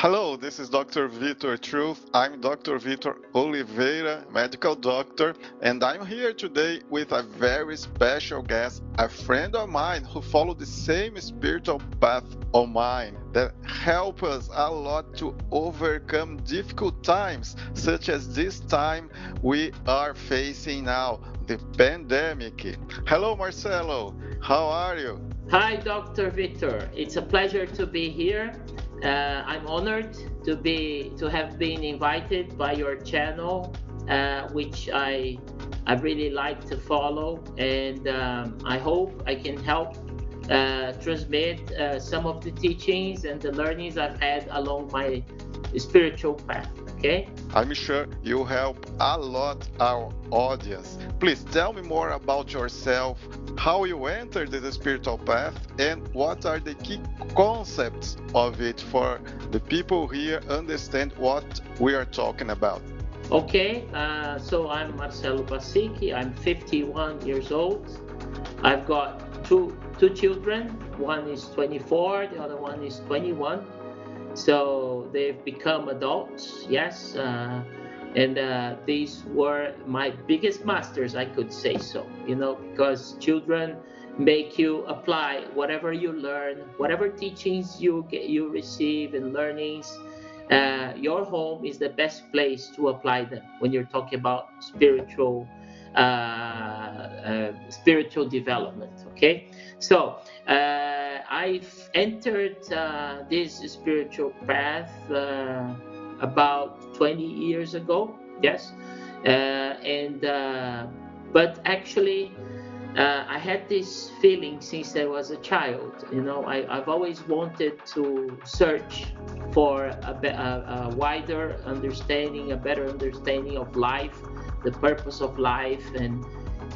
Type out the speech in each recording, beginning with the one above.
Hello, this is Dr. Vitor Truth. I'm Dr. Vitor Oliveira, medical doctor, and I'm here today with a very special guest, a friend of mine who followed the same spiritual path of mine that help us a lot to overcome difficult times, such as this time we are facing now, the pandemic. Hello, Marcelo. How are you? Hi, Dr. Vitor. It's a pleasure to be here. Uh, I'm honored to be to have been invited by your channel, uh, which I I really like to follow, and um, I hope I can help uh, transmit uh, some of the teachings and the learnings I've had along my spiritual path. Okay. I'm sure you help a lot our audience. Please tell me more about yourself, how you entered the spiritual path, and what are the key concepts of it for the people here understand what we are talking about. Okay, uh, so I'm Marcelo Bacic. I'm 51 years old. I've got two two children. One is 24, the other one is 21 so they've become adults, yes. Uh, and uh, these were my biggest masters, I could say so, you know, because children make you apply whatever you learn, whatever teachings you get, you receive and learnings. Uh, your home is the best place to apply them when you're talking about spiritual uh, uh, spiritual development. Okay, so uh, I've entered uh, this spiritual path uh, about 20 years ago. Yes, and but actually. Uh, I had this feeling since I was a child. You know, I, have always wanted to search for a, a, a, wider understanding, a better understanding of life, the purpose of life, and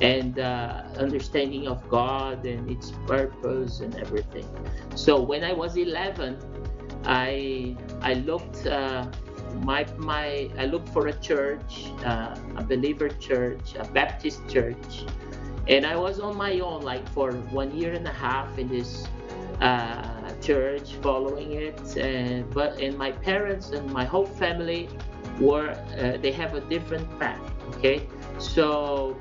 and uh, understanding of God and its purpose and everything. So when I was 11, I I looked uh, my my I looked for a church, uh, a believer church, a Baptist church, and I was on my own like for one year and a half in this uh, church, following it. And but and my parents and my whole family were uh, they have a different path. Okay, so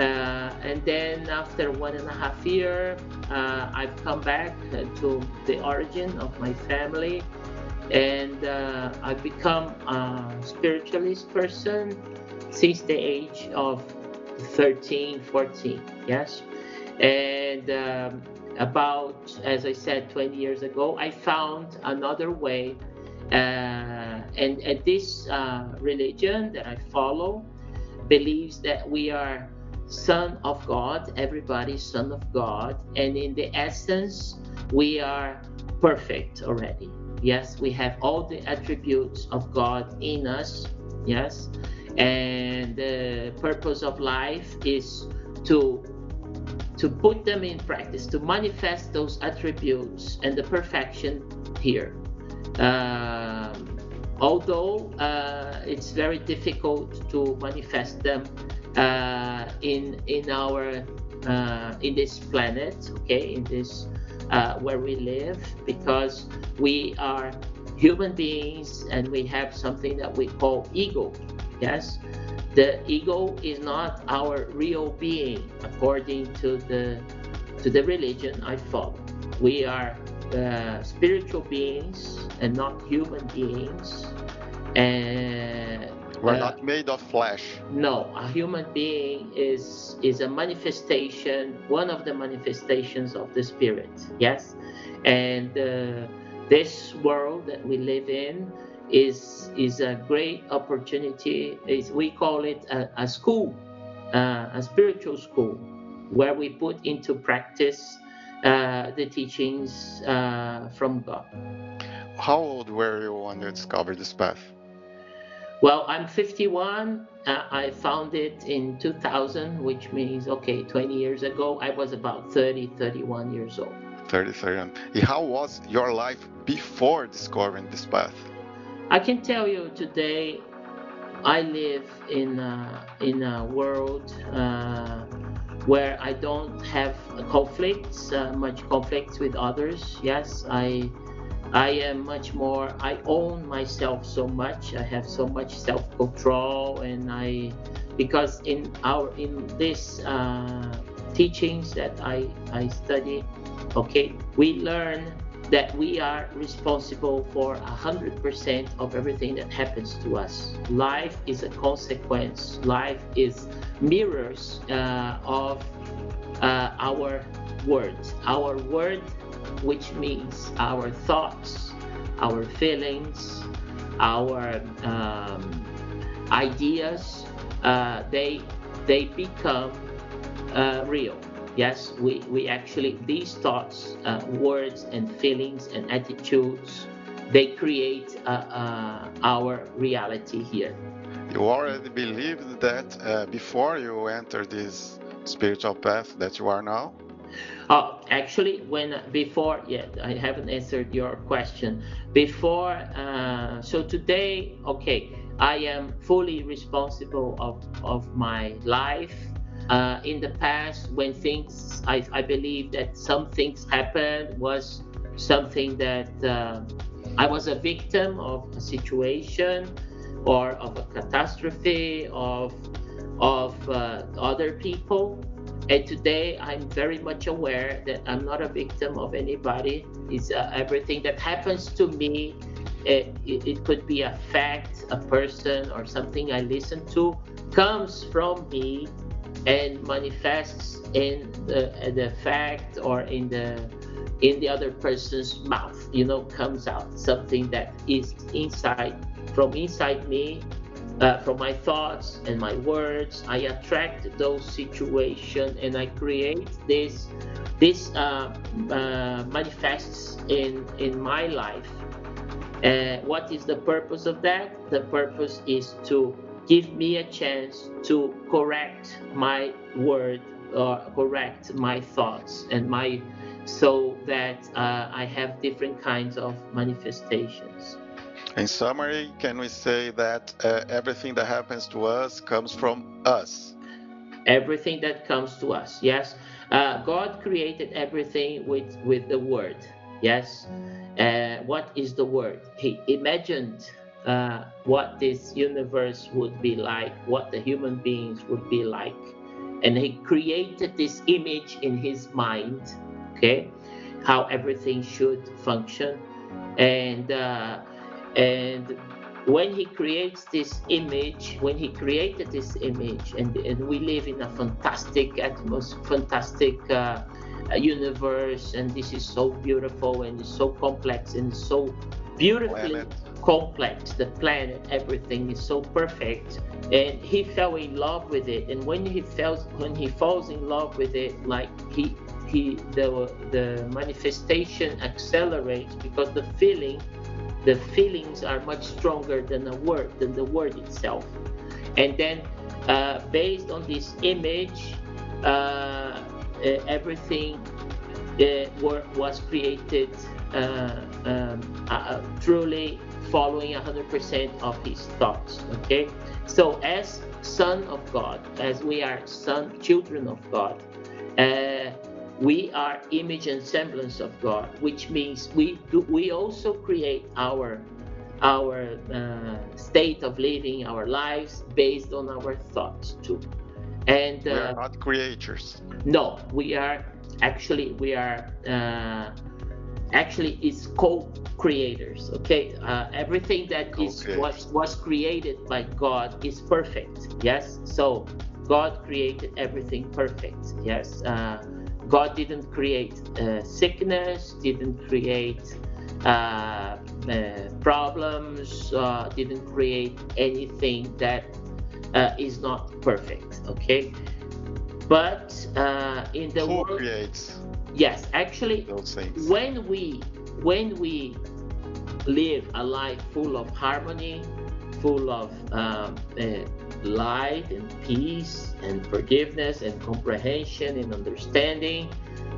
and then after one and a half year, uh, I've come back to the origin of my family, and uh, I've become a spiritualist person since the age of 13, 14. Yes, and um, about as I said 20 years ago, I found another way, uh, and, and this uh, religion that I follow believes that we are son of God, everybody son of God, and in the essence, we are perfect already. Yes, we have all the attributes of God in us. Yes, and the purpose of life is to to put them in practice, to manifest those attributes and the perfection here. Um, although uh, it's very difficult to manifest them uh, in in our uh, in this planet, okay, in this uh, where we live, because we are human beings and we have something that we call ego. Yes, the ego is not our real being according to the to the religion I follow. We are uh, spiritual beings and not human beings, and we're uh, not made of flesh. No, a human being is is a manifestation, one of the manifestations of the spirit. Yes, and uh, this world that we live in is is a great opportunity. Is we call it a, a school, uh, a spiritual school, where we put into practice uh, the teachings uh, from God. How old were you when you discovered this path? Well, I'm 51. Uh, I found it in 2000, which means, okay, 20 years ago, I was about 30, 31 years old. 30, 31. How was your life before discovering this path? I can tell you today, I live in a, in a world uh, where I don't have conflicts, uh, much conflicts with others. Yes, I I am much more, I own myself so much. I have so much self control, and I, because in our, in this uh, teachings that I, I study, okay, we learn that we are responsible for 100% of everything that happens to us. Life is a consequence, life is mirrors uh, of uh, our words. Our word, which means our thoughts, our feelings, our um, ideas, uh, they they become uh, real. Yes, we, we actually, these thoughts, uh, words, and feelings and attitudes, they create uh, uh, our reality here. You already believed that uh, before you enter this spiritual path that you are now? Oh, actually, when before, yeah, I haven't answered your question. Before, uh, so today, okay, I am fully responsible of, of my life uh, in the past when things I, I believe that some things happened was something that uh, i was a victim of a situation or of a catastrophe of of uh, other people and today i'm very much aware that i'm not a victim of anybody. It's uh, everything that happens to me it, it, could be a fact a person or something i listen to comes from me and manifests in the, the fact or in the in the other person's mouth. You know comes out something that is inside from inside me uh, from my thoughts and my words i attract those situations and i create this this uh, uh, manifests in in my life uh, what is the purpose of that the purpose is to give me a chance to correct my word or correct my thoughts and my so that uh, I have different kinds of manifestations. In summary, can we say that uh, everything that happens to us comes from us? Everything that comes to us, yes. Uh, God created everything with with the word, yes. Uh, what is the word? He imagined uh, what this universe would be like, what the human beings would be like. And he created this image in his mind, okay, how everything should function. And uh, and when he creates this image, when he created this image, and, and we live in a fantastic atmosphere, fantastic uh, universe, and this is so beautiful and it's so complex and so beautifully Planet. complex the planet everything is so perfect. And he fell in love with it. And when he fell when he falls in love with it like he he the the manifestation accelerates because the feeling the feelings are much stronger than the word than the word itself and then uh, based on this image uh, uh, everything uh, was created uh, um, truly following 100% of his thoughts. Okay, so as son of God, as we are son children of God, we are image and semblance of God, which means we do, we also create our our uh, state of living our lives based on our thoughts too. And uh, we are not creators. No, we are actually we are uh, actually is co-creators okay uh, everything that is was was created by god is perfect yes so god created everything perfect yes uh, god didn't create uh, sickness didn't create uh, uh, problems uh, didn't create anything that is not perfect okay? But in the Who world creates yes actually when we when we live a life full of harmony full of um, uh, light and peace and forgiveness and comprehension and understanding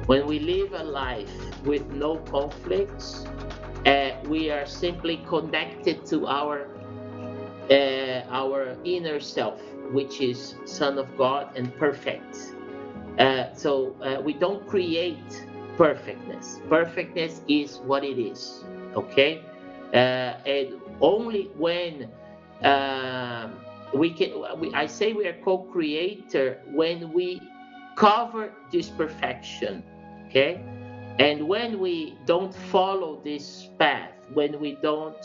when we live a life with no conflicts uh, we are simply connected to our uh, our inner self which is son of god and perfect uh, so uh, we don't create perfectness. Perfectness is what it is. Okay, uh, and only when uh, we can, we, I say we are co-creator when we cover this perfection. Okay, and when we don't follow this path, when we don't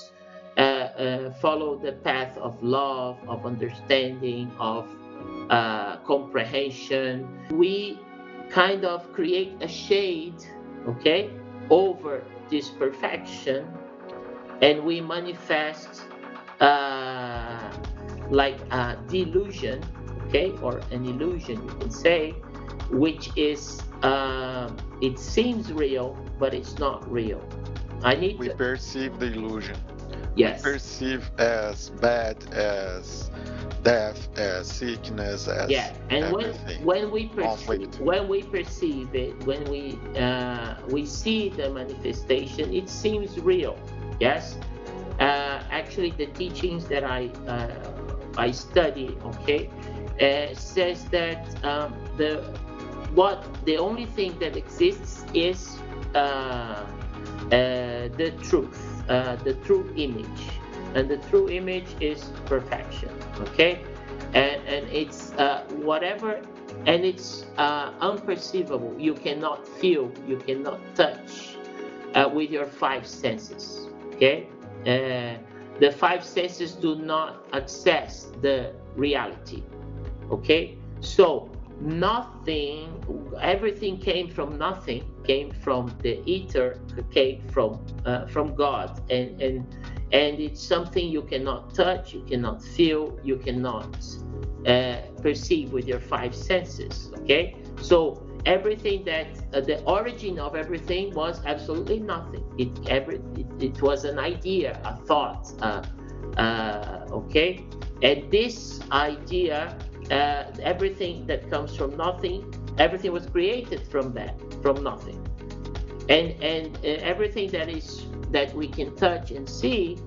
uh, uh, follow the path of love, of understanding, of uh, comprehension, we kind of create a shade, okay, over this perfection, and we manifest uh, like a delusion, okay, or an illusion, you can say, which is uh, it seems real, but it's not real. I need. We to... perceive the illusion. Yes. We perceive as bad as death, as sickness, as yeah. And everything. when when we perceive when we perceive it, when we uh, we see the manifestation, it seems real. Yes. Uh, actually, the teachings that I uh, I study, okay, uh, says that um, the what the only thing that exists is uh, uh, the truth, uh, the true image, and the true image is perfection. Okay, and and it's uh, whatever, and it's uh, unperceivable. You cannot feel, you cannot touch uh, with your five senses. Okay, the five senses do not access the reality. Okay, so nothing everything came from nothing came from the ether came from uh, from god and and and it's something you cannot touch you cannot feel you cannot uh, perceive with your five senses okay so everything that uh, the origin of everything was absolutely nothing it every it, it was an idea a thought uh, uh, okay and this idea uh, everything that comes from nothing, everything was created from that, from nothing. And and everything that is that we can touch and see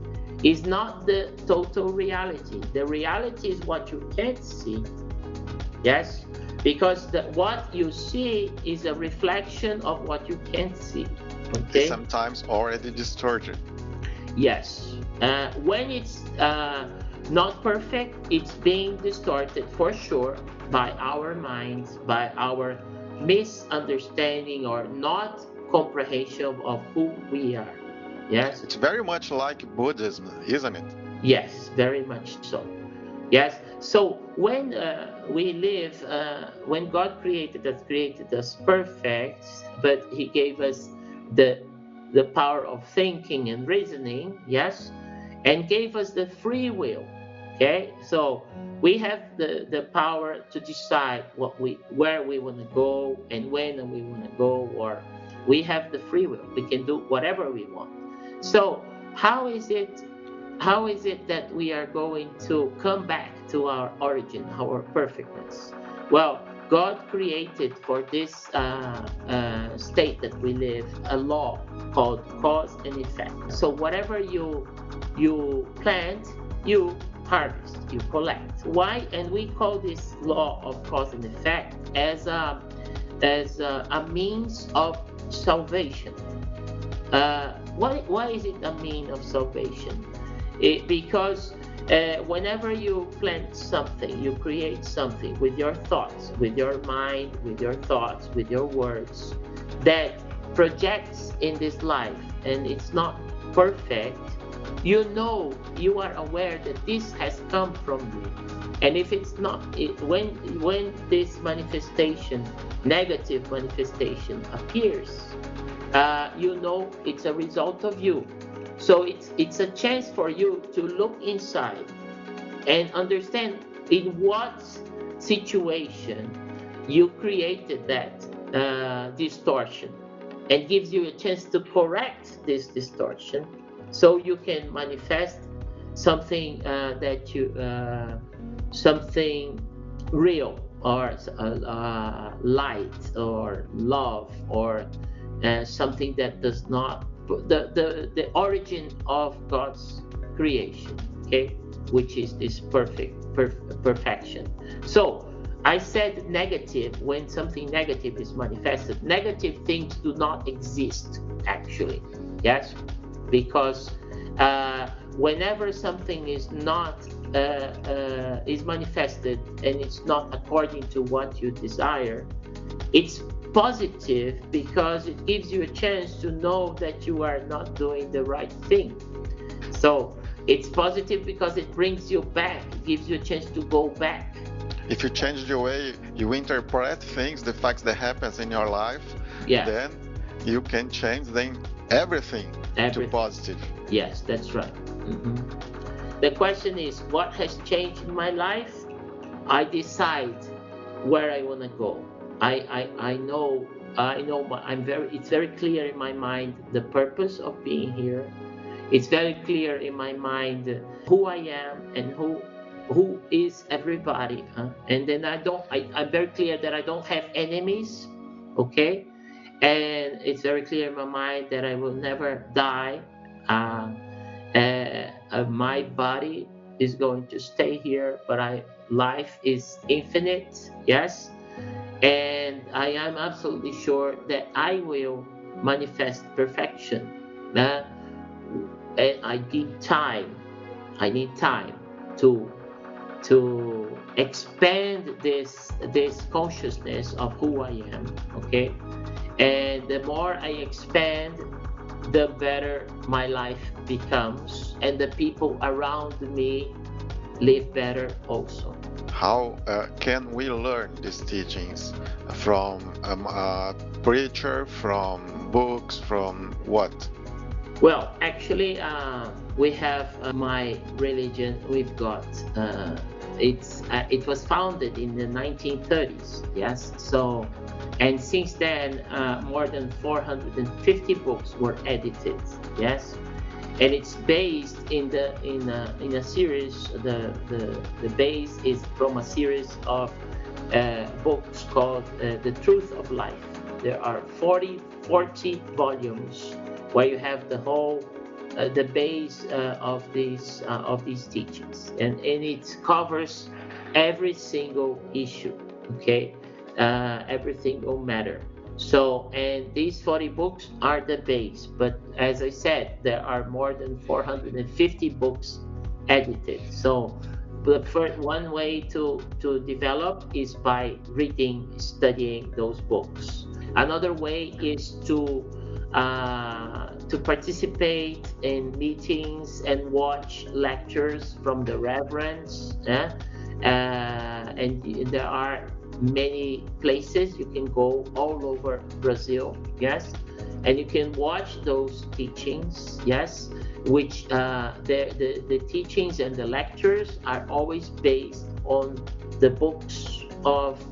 is not the total reality. The reality is what you can't see. Yes, because the, what you see is a reflection of what you can't see. Okay. Sometimes already distorted. Yes. Uh, when it's uh, not perfect, it's being distorted for sure by our minds, by our misunderstanding or not comprehension of who we are. Yes? It's very much like Buddhism, isn't it? Yes, very much so. Yes. So when uh, we live, uh, when God created us, created us perfect, but He gave us the the power of thinking and reasoning. Yes and gave us the free will. Okay, so we have the, the power to decide what we where we want to go and when we want to go, or we have the free will. We can do whatever we want. So how is it how is it that we are going to come back to our origin, our perfectness? Well, God created for this uh, uh, state that we live a law called cause and effect. So whatever you you plant, you harvest, you collect. Why? And we call this law of cause and effect as a as a, a means of salvation. Uh, why, why is it a mean of salvation? It, because uh, whenever you plant something, you create something with your thoughts, with your mind, with your thoughts, with your words that projects in this life and it's not perfect, you know you are aware that this has come from you. And if it's not it, when when this manifestation negative manifestation appears uh, you know it's a result of you so it's it's a chance for you to look inside and understand in what situation you created that uh, distortion and gives you a chance to correct this distortion so you can manifest something uh, that you uh, something real or uh, uh light or love or uh, something that does not the, the the origin of god's creation okay which is this perfect perf- perfection so I said negative when something negative is manifested. Negative things do not exist, actually. Yes? Because uh, whenever something is not uh, uh, is manifested and it's not according to what you desire, it's positive because it gives you a chance to know that you are not doing the right thing. So it's positive because it brings you back, it gives you a chance to go back. If you change the way you interpret things, the facts that happens in your life, yeah. then you can change then everything, everything. to positive. Yes, that's right. Mm-hmm. The question is, what has changed in my life? I decide where I want to go. I, I, I know I know I'm very it's very clear in my mind the purpose of being here. It's very clear in my mind who I am and who who is everybody. Huh? And then I don't I, I'm very clear that I don't have enemies. Okay? And it's very clear in my mind that I will never die. Uh, uh, uh, my body is going to stay here, but I life is infinite. Yes and I am absolutely sure that I will manifest perfection. Uh, and I need time. I need time to to expand this this consciousness of who I am. Okay, and the more I expand, the better my life becomes, and the people around me live better also. How uh, can we learn these teachings from um, a preacher from books from what? Well actually uh, we have uh, my religion we've got uh, it's uh, it was founded in the 1930s yes? So and since then uh, more than 450 books were edited yes and it's based in the in a, in a series the, the the base is from a series of uh, books called uh, the truth of life. There are 40 40 volumes where you have the whole uh, the base uh, of these uh, of these teachings. And, and it covers every single issue okay? Uh, every single matter so, and these 40 books are the base, but as I said, there are more than 450 books edited. So, the first one way to, to develop is by reading, studying those books. Another way is to uh, to participate in meetings and watch lectures from the reverends. Eh? Uh, and there are many places. You can go all over Brazil, yes, and you can watch those teachings, yes, which uh, the, the, the teachings and the lectures are always based on the books of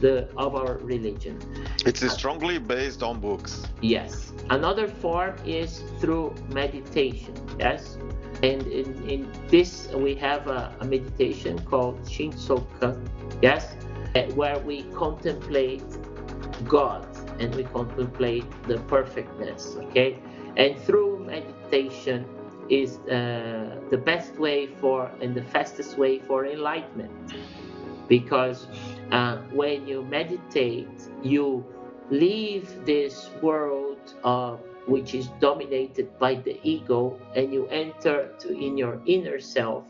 the of our religion. It's strongly based on books. Yes. Another form is through meditation. Yes. And in, in this, we have a, a meditation called Shinsokan. Yes where we contemplate God and we contemplate the perfectness, okay? And through meditation is uh, the best way for and the fastest way for enlightenment. Because uh, when you meditate, you leave this world of which is dominated by the ego and you enter to in your inner self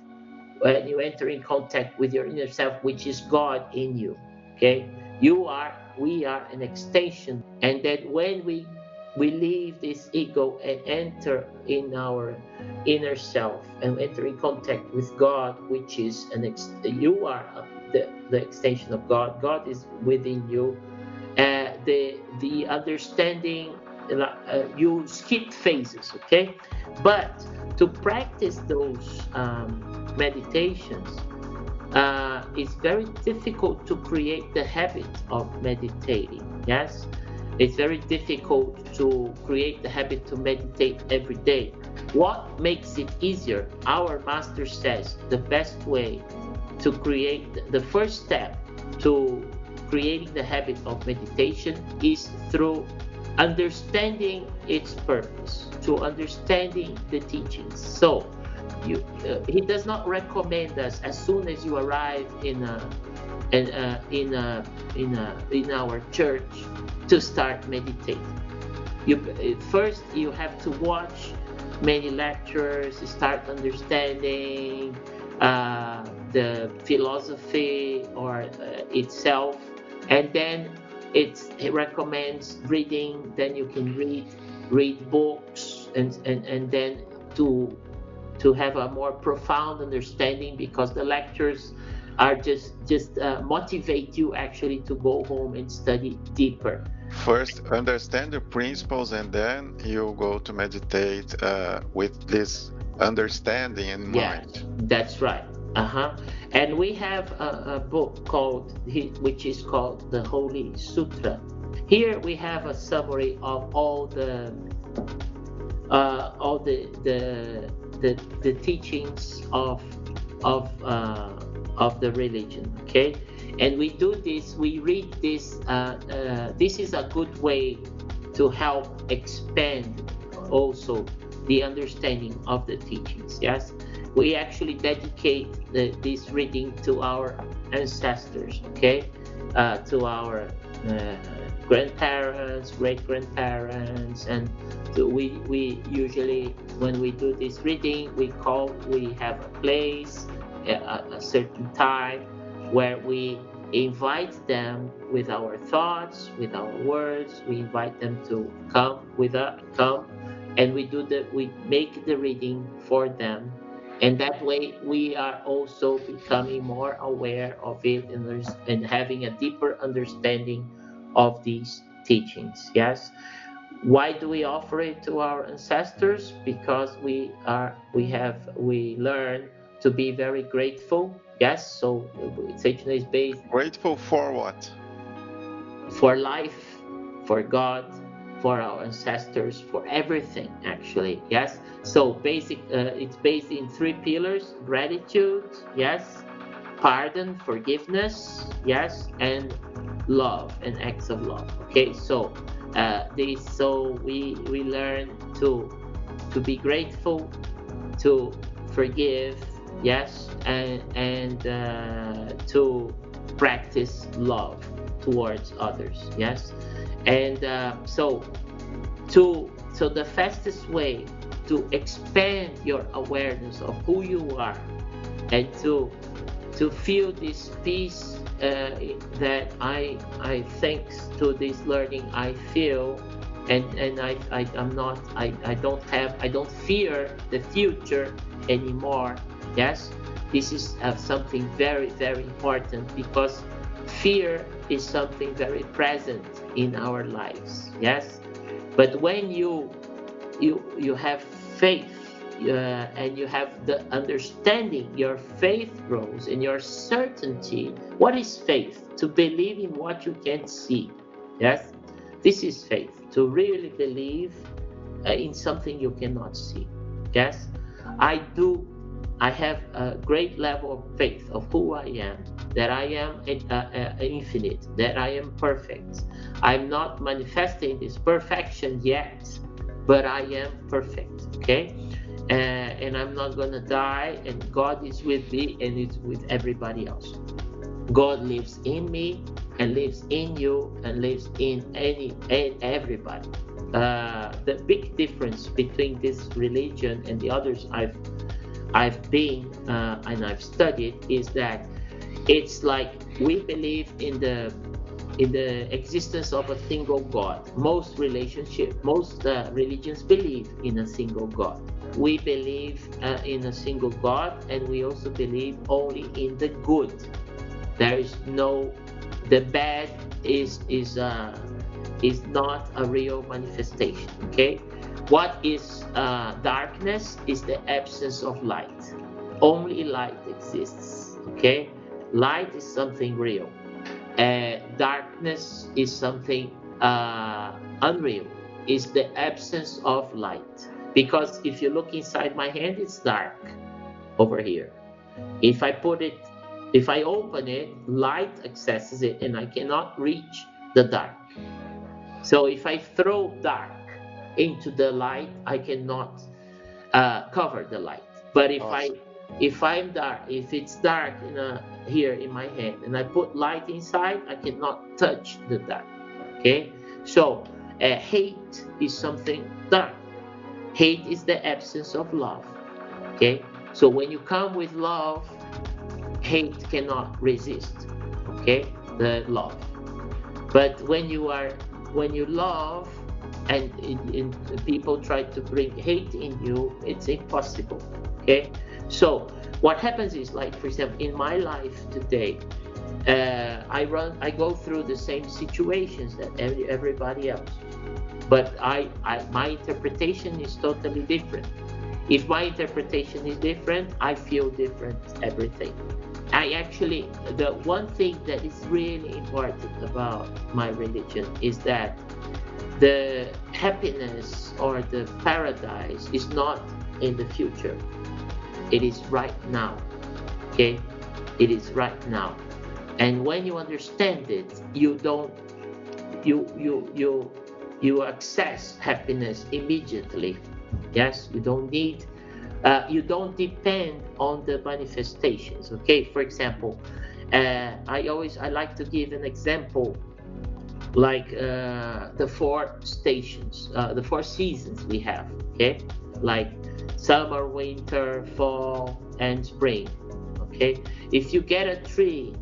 when you enter in contact with your inner self, which is God in you. Okay, you are, we are an extension, and that when we we leave this ego and enter in our inner self and enter in contact with God, which is an ex- you are the, the extension of God. God is within you. Uh, the the understanding uh, you skip phases, okay, but to practice those um, meditations, uh, it's very difficult to create the habit of meditating. Yes, it's very difficult to create the habit to meditate every day. What makes it easier? Our master says the best way to create the first step to creating the habit of meditation is through understanding its purpose, to understanding the teachings. So, you, uh, he does not recommend us as soon as you arrive in a and uh, in a, in a, in our church to start meditating. You first you have to watch many lectures, start understanding uh, the philosophy or uh, itself, and then it recommends reading. Then you can read read books and and, and then to to have a more profound understanding because the lectures are just just uh, motivate you actually to go home and study deeper. First understand the principles and then you go to meditate uh, with this understanding in mind. that's right. Uh-huh. And we have a, a book called which is called the holy sutra. Here we have a summary of all the uh, all the, the the the teachings of of uh, of the religion. Okay, and we do this. We read this. Uh, uh, this is a good way to help expand also the understanding of the teachings. Yes, we actually dedicate the, this reading to our ancestors. Okay, uh, to our uh, grandparents, great grandparents, and we we usually when we do this reading, we call we have a place, a, a certain time where we invite them with our thoughts, with our words. We invite them to come with us, come, and we do the we make the reading for them and that way we are also becoming more aware of it and, and having a deeper understanding of these teachings yes? Why do we offer it to our ancestors? Because we are we have we learn to be very grateful yes? So Seicho-No-Ie is based grateful for what? For life for god for our ancestors for everything actually yes? So basic uh, it's based in three pillars gratitude yes? Pardon forgiveness yes? And love and acts of love. Okay so uh, this so we we learn to to be grateful to forgive yes and and uh, to practice love towards others yes? And uh, so to so the fastest way to expand your awareness of who you are and to to feel this peace uh, that I I thanks to this learning I feel and and I, I I'm not I, I don't have I don't fear the future anymore. Yes this is uh, something very very important because fear is something very present in our lives. Yes but when you you you have faith uh, and you have the understanding, your faith grows and your certainty. What is faith? To believe in what you can't see. Yes, this is faith. To really believe uh, in something you cannot see. Yes, I do. I have a great level of faith of who I am, that I am uh, uh, infinite, that I am perfect. I'm not manifesting this perfection yet, but I am perfect. Okay uh, and I'm not gonna die, and God is with me and it's with everybody else. God lives in me and lives in you and lives in any and everybody. Uh, the big difference between this religion and the others I've I've been uh, and I've studied is that it's like we believe in the in the existence of a single God. Most relationship, most uh, religions believe in a single God we believe uh, in a single God and we also believe only in the good. There is no, the bad is is uh, is not a real manifestation. Okay, what is uh, darkness is the absence of light. Only light exists. Okay, light is something real. Uh, darkness is something uh, unreal. it's the absence of light because if you look inside my hand it's dark over here if i put it if i open it light accesses it and i cannot reach the dark so if i throw dark into the light i cannot uh, cover the light but if awesome. If I'm dark, if it's dark in a, here in my hand and I put light inside, I cannot touch the dark. Okay, so uh, hate is something dark. Hate is the absence of love. Okay, so when you come with love, hate cannot resist. Okay, the love. But when you are when you love and in, people try to bring hate in you, it's impossible. Okay, so what happens is like for example in my life today, uh, I run I go through the same situations that every, everybody else, but I, I my interpretation is totally different. If my interpretation is different, I feel different everything. I actually, the one thing that is really important about my religion is that the happiness or the paradise is not in the future. It is right now. Okay? It is right now. And when you understand it, you don't you you you you access happiness immediately. Yes, you don't need uh, you don't depend on the manifestations. Okay, for example, uh, I always I like to give an example like uh, the four stations, uh, the four seasons we have. Okay, like summer, winter, fall, and spring. Okay, if you get a tree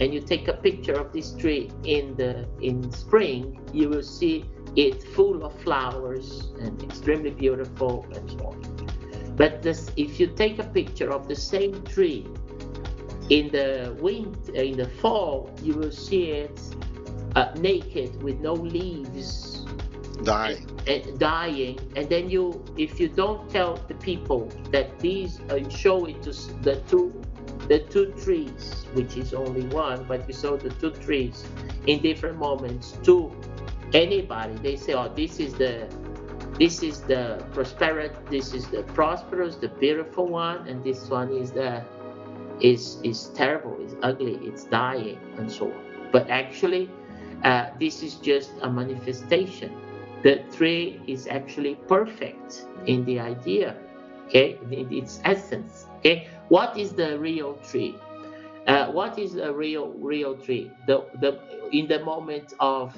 and you take a picture of this tree in the in spring, you will see it full of flowers and extremely beautiful and so on. But this, if you take a picture of the same tree in the wind in the fall, you will see it uh, naked with no leaves, dying, and, dying. And then you, if you don't tell the people that these, uh, show it to the two, the two trees, which is only one, but you saw the two trees in different moments to anybody, they say, "Oh, this is the." This is the prosperous. This is the prosperous, the beautiful one, and this one is the is is terrible, is ugly, it's dying, and so on. But actually, uh, this is just a manifestation. The tree is actually perfect in the idea, okay, in its essence. Okay, what is the real tree? Uh, what is a real real tree? The the in the moment of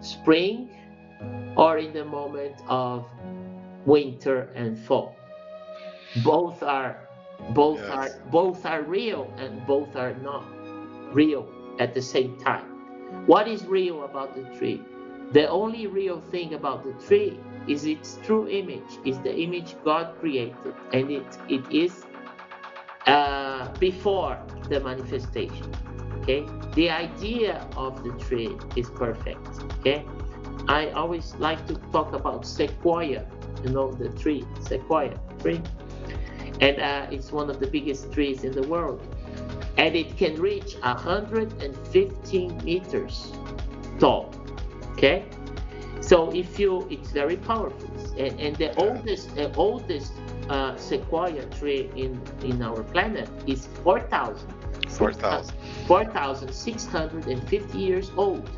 spring or in the moment of winter and fall. Both are both yes. are both are real and both are not real at the same time. What is real about the tree? The only real thing about the tree is its true image, is the image God created, and it it is uh, before the manifestation. Okay, the idea of the tree is perfect. Okay, I always like to talk about sequoia, you know, the tree, sequoia tree. And uh, it's one of the biggest trees in the world. And it can reach 115 meters tall. Okay? So if you, it's very powerful. And, and the oldest, the oldest uh, sequoia tree in, in our planet is 4,000. 4,000. 4,650 years old.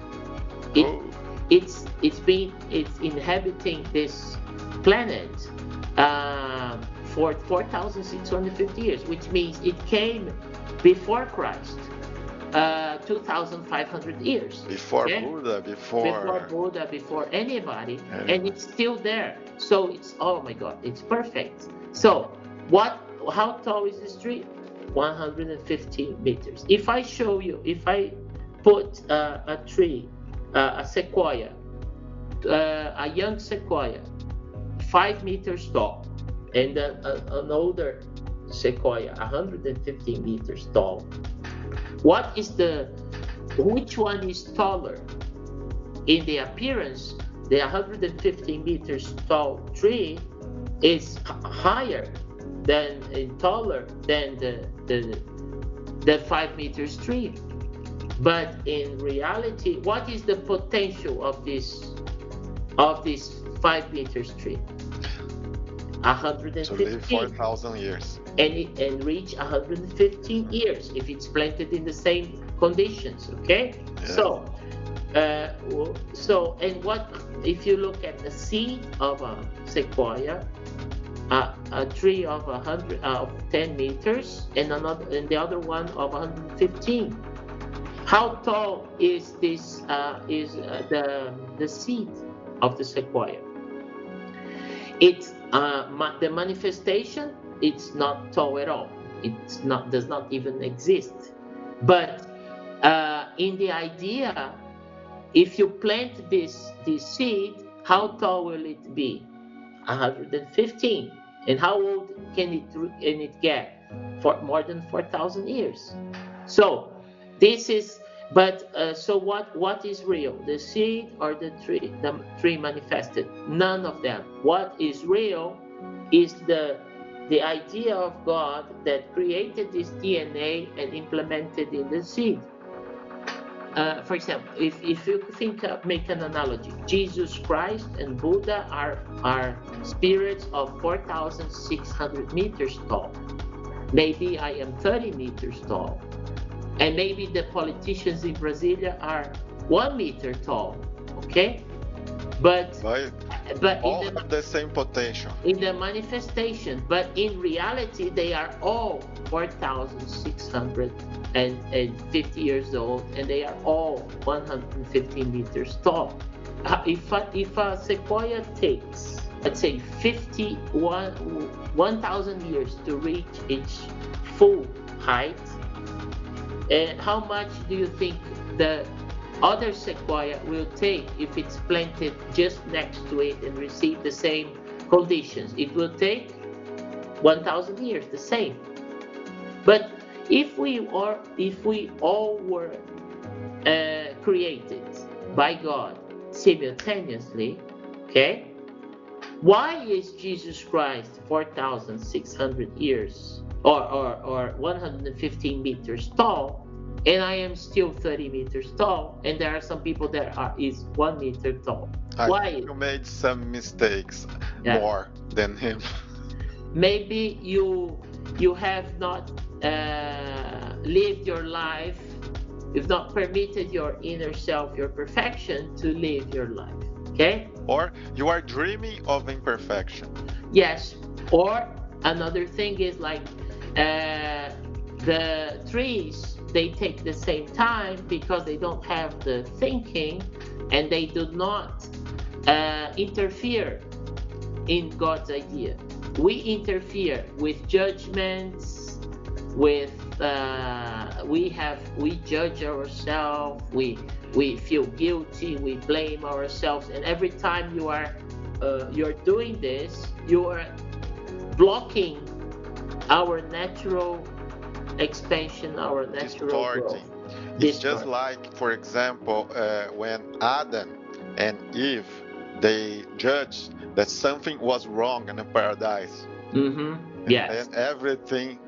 It, oh it's it's been it's inhabiting this planet uh, for 4,650 years, which means it came before Christ, uh, 2,500 years. Before okay? Buddha, before before Buddha, before anybody, anybody, and it's still there. So it's oh my God, it's perfect. So what? How tall is this tree? 150 meters. If I show you, if I put uh, a tree uh, a sequoia, uh, a young sequoia, five meters tall, and then an older sequoia, 150 meters tall. What is the, which one is taller? In the appearance, the 150 meters tall tree is higher than and taller than the, the, the five meters tree. But in reality, what is the potential of this of this five meters tree? 150. To live 4,000 years. And, and reach 115 years if it's planted in the same conditions, okay? Yeah. So, uh, so, and what, if you look at the seed of a sequoia, a, a tree of a hundred uh, of 10 meters and another and the other one of 115 how tall is this uh, is uh, the the seed of the sequoia it's uh, ma- the manifestation it's not tall at all. It's not does not even exist. But uh, in the idea if you plant this this seed how tall will it be? 115 and how old can it can it get? For more than 4000 years. So this is but uh, so what what is real? The seed or the tree the tree manifested? None of them. What is real is the the idea of god that created this dna and implemented in the seed uh, for example, if, if you think uh, make an analogy, Jesus Christ and Buddha are are spirits of 4,600 meters tall. Maybe I am 30 meters tall, and maybe the politicians in Brasilia are one meter tall. Okay, but Right? but All in the, have the same potential. in the manifestation, but in reality, they are all 4,650 years old and they are all 115 meters tall. Uh, If a, if a sequoia takes, let's say, 51 1,000 years to reach its full height, and how much do you think the other sequoia will take if it's planted just next to it and receive the same conditions? It will take 1,000 years, the same. But if we are, if we all were uh, created by God simultaneously, okay, why is Jesus Christ 4,600 years or, or, or 115 meters tall and I am still 30 meters tall and there are some people that are is one meter tall? I Why? you made some mistakes Yeah. more than him. maybe you you have not uh, lived your life you've not permitted your inner self your perfection to live your life okay Or you are dreaming of imperfection. yes or another thing is like uh, the trees they take the same time because they don't have the thinking and they do not uh, interfere in god's idea. We interfere with judgments with uh, we have we judge ourselves we we feel guilty we blame ourselves and every time you are uh, you're doing this you are blocking our natural expansion our natural growth It's just like, for example, uh, when Adam and Eve they judged that something was wrong in the paradise, hmm yes and everything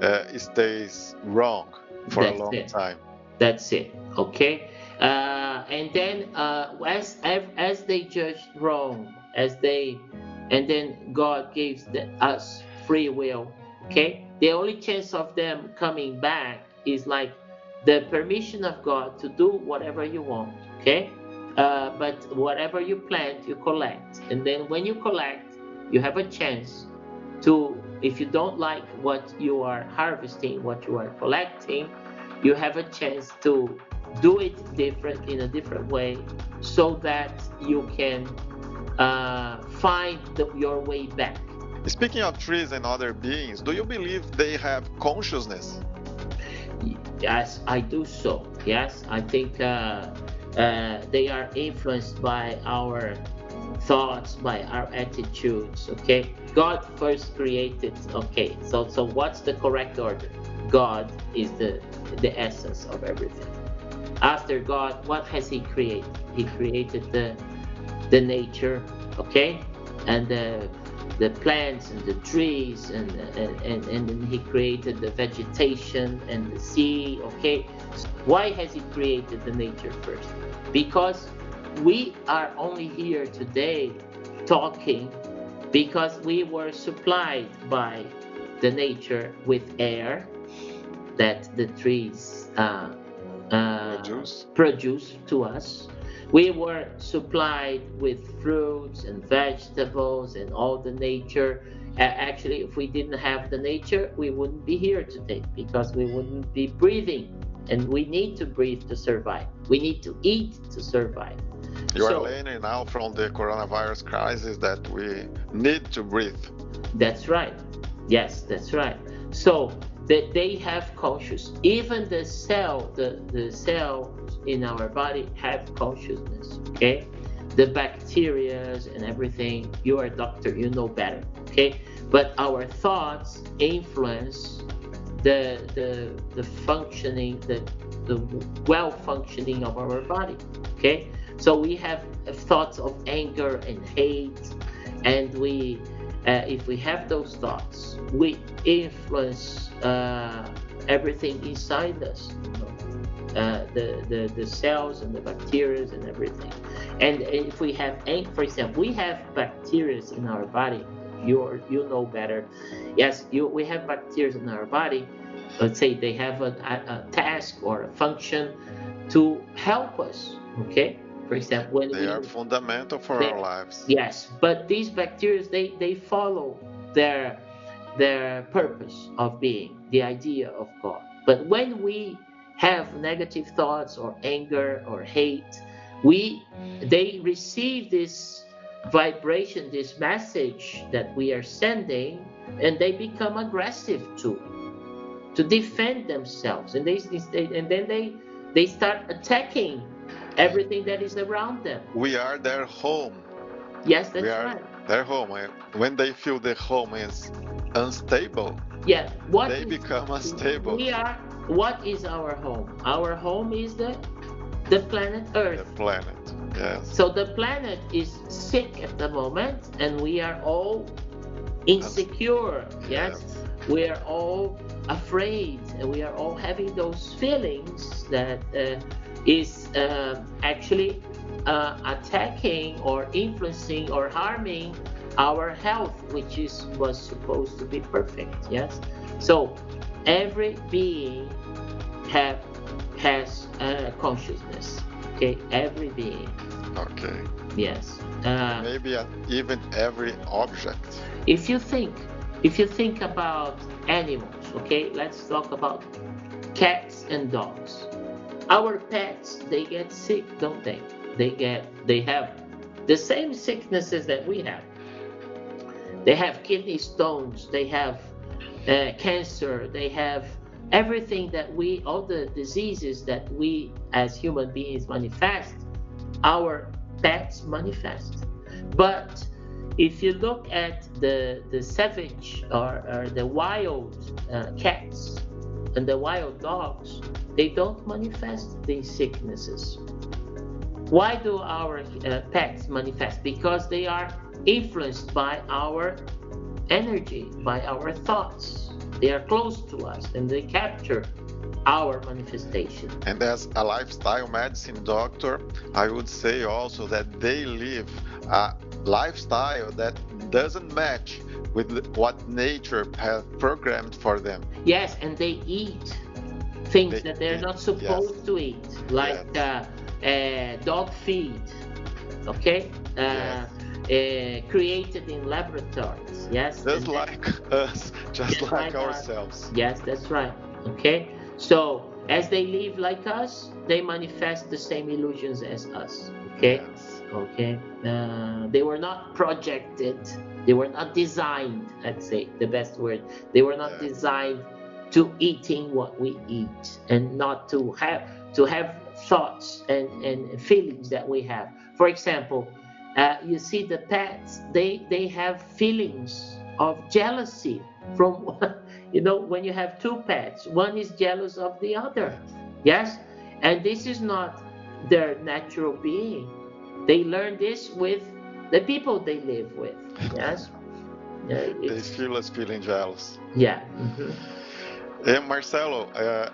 uh, stays wrong for That's a long it. time. That's it. Okay. Uh, and then uh, as as they judged wrong, as they, and then God gives the, us free will. Okay. The only chance of them coming back is like the permission of God to do whatever you want. Okay. Uh, but whatever you plant, you collect, and then when you collect, you have a chance to. If you don't like what you are harvesting, what you are collecting, you have a chance to do it different in a different way so that you can uh, find the, your way back Speaking of trees and other beings, do you believe they have consciousness? yes i do so. Yes i think uh, uh, they are influenced by our thoughts by our attitudes okay? God first created okay so so what's the correct order? God is the the essence of everything. After god what has he created? He created the the nature okay? And the the plants and the trees and and, and, and then he created the vegetation and the sea okay why has he created the nature first because we are only here today talking because we were supplied by the nature with air that the trees uh, uh, Produce? produce to us. We were supplied with fruits and vegetables and all the nature actually, if we didn't have the nature, we wouldn't be here today because we wouldn't be breathing. And we need to breathe to survive. We need to eat to survive. You so, are learning now from the coronavirus crisis that we need to breathe. That's right. Yes, that's right. So that they have conscious. Even the cell, the, the cells in our body have consciousness. Okay, the bacteria and everything. You are a doctor, you know better. Okay, but our thoughts influence the the the functioning, the the well functioning of our body. Okay, so we have thoughts of anger and hate, and we uh, if we have those thoughts, we influence uh, everything inside us. Uh, the, the, the cells and the bacteria and everything. And if we have, for example, we have bacteria in our body. You you know better. Yes, you, we have bacteria in our body. Let's say they have a, a, a task or a function to help us. Okay, for example, when they we, are fundamental for they, our lives. Yes, but these bacteria they they follow their their purpose of being, the idea of God. But when we have negative thoughts or anger or hate, we they receive this vibration, this message that we are sending, and they become aggressive too, to defend themselves, and they, they and then they they start attacking everything that is around them. We are their home. Yes, that's we are right. Their home. When they feel the home is unstable, yeah, what they is, become unstable. We are. What is our home? Our home is the the planet Earth. The planet. Yes. So the planet is sick at the moment, and we are all insecure. Yes. yes. We are all afraid, and we are all having those feelings that. Uh, is uh, actually uh, attacking or influencing or harming our health, which is was supposed to be perfect. Yes. So every being have has a consciousness. Okay, every being. Okay. Yes. Uh, Maybe even every object. If you think, if you think about animals, okay, let's talk about cats and dogs our pets they get sick don't they? They get they have the same sicknesses that we have. They have kidney stones they have uh, cancer they have everything that we all the diseases that we as human beings manifest our pets manifest. But if you look at the the savage or, or the wild uh, cats and the wild dogs they don't manifest these sicknesses. Why do our uh, pets manifest? Because they are influenced by our energy, by our thoughts. They are close to us and they capture our manifestation. And as a lifestyle medicine doctor, I would say also that they live a lifestyle that doesn't match with what nature has programmed for them. Yes, and they eat things they, that they're not supposed yes. to eat, like yes. uh, uh, dog feed, okay? Uh, yes. Uh, created in laboratories, yes? Just and like us, just, just like, like, ourselves. Us. Yes, that's right, okay? So, as they live like us, they manifest the same illusions as us, okay? Okay? Uh, they were not projected, they were not designed, let's say, the best word. They were not yeah. designed to eating what we eat and not to have to have thoughts and, and feelings that we have. For example, uh, you see the pets, they, they have feelings of jealousy from, you know, when you have two pets, one is jealous of the other. Yes? And this is not their natural being. They learn this with the people they live with. Yes? Uh, they feel us feeling jealous. Yeah. Mm-hmm. And Marcelo, uh,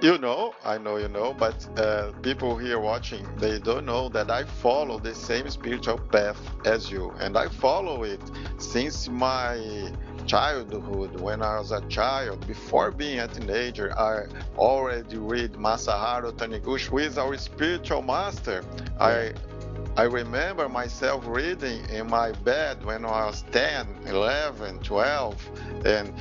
you know, I know you know, but uh, people here watching, they don't know that I follow the same spiritual path as you, and I follow it since my childhood. When I was a child, before being a teenager, I already read Masaharu Taniguchi, who is our spiritual master. I I remember myself reading in my bed when I was 10, 11, 12, and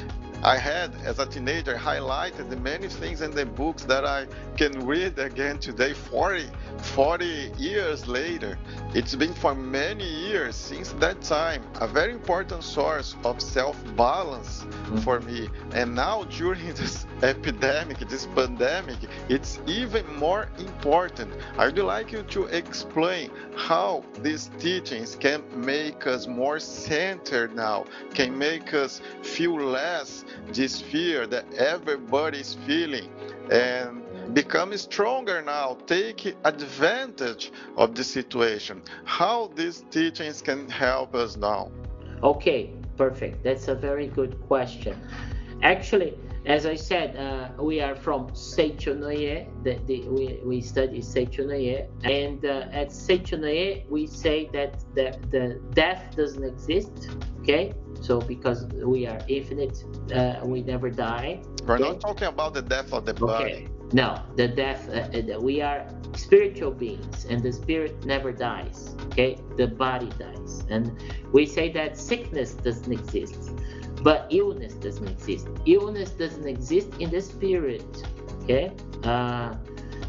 I had, as a teenager, highlighted many things in the books that I can read again today, 40, 40 years later. It's been for many years since that time a very important source of self balance mm-hmm. for me. And now, during this epidemic, this pandemic, it's even more important. I would like you to explain how these teachings can make us more centered now, can make us feel less this fear that everybody is feeling and become stronger now take advantage of the situation how these teachings can help us now okay perfect that's a very good question actually as I said, uh, we are from Seicho-No-Ie. The, the, we, we study Seicho-No-Ie. And uh, at Seicho-No-Ie, we say that the, the death doesn't exist. Okay? So because we are infinite, uh, we never die. We're okay? not talking about the death of the body. Okay. No, the death. Uh, uh, we are spiritual beings, and the spirit never dies. Okay, the body dies, and we say that sickness doesn't exist, but illness doesn't exist. Illness doesn't exist in the spirit. Okay. Uh,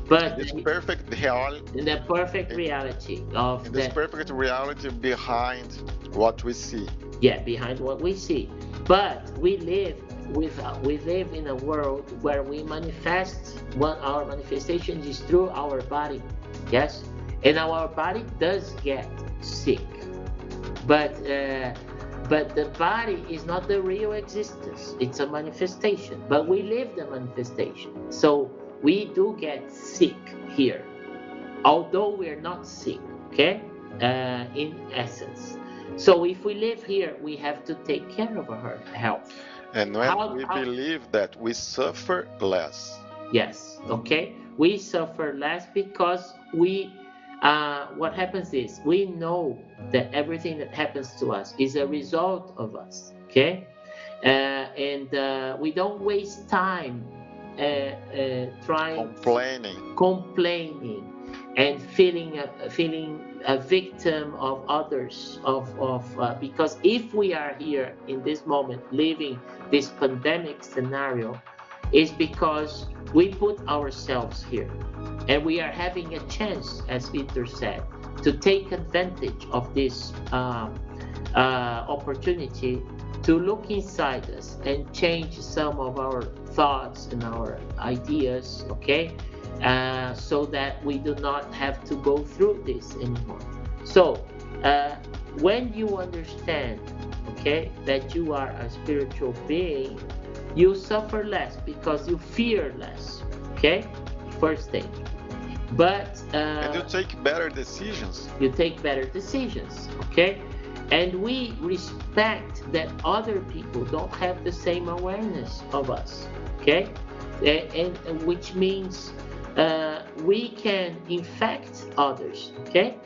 but this perfect reality in the perfect reality of this perfect reality behind what we see yeah behind what we see. But we live with uh, we live in a world where we manifest what our manifestation is through our body yes? And our body does get sick. But uh, but the body is not the real existence. It's a manifestation. But we live the manifestation. So we do get sick here although we're not sick okay? Uh, in essence so if we live here, we have to take care of our health. And when how, we how, believe that, we suffer less. Yes. Okay. We suffer less because we. Uh, what happens is we know that everything that happens to us is a result of us. Okay. Uh, and uh, we don't waste time uh, uh, trying complaining complaining and feeling feeling a victim of others of, of uh, because if we are here in this moment living this pandemic scenario is because we put ourselves here and we are having a chance as Peter said to take advantage of this uh, uh, opportunity to look inside us and change some of our thoughts and our ideas okay uh, so that we do not have to go through this anymore. So, uh, when you understand, okay, that you are a spiritual being, you suffer less because you fear less, okay? First thing. But uh, and you take better decisions. You take better decisions, okay? And we respect that other people don't have the same awareness of us, okay? And, and which means uh, we can infect others okay?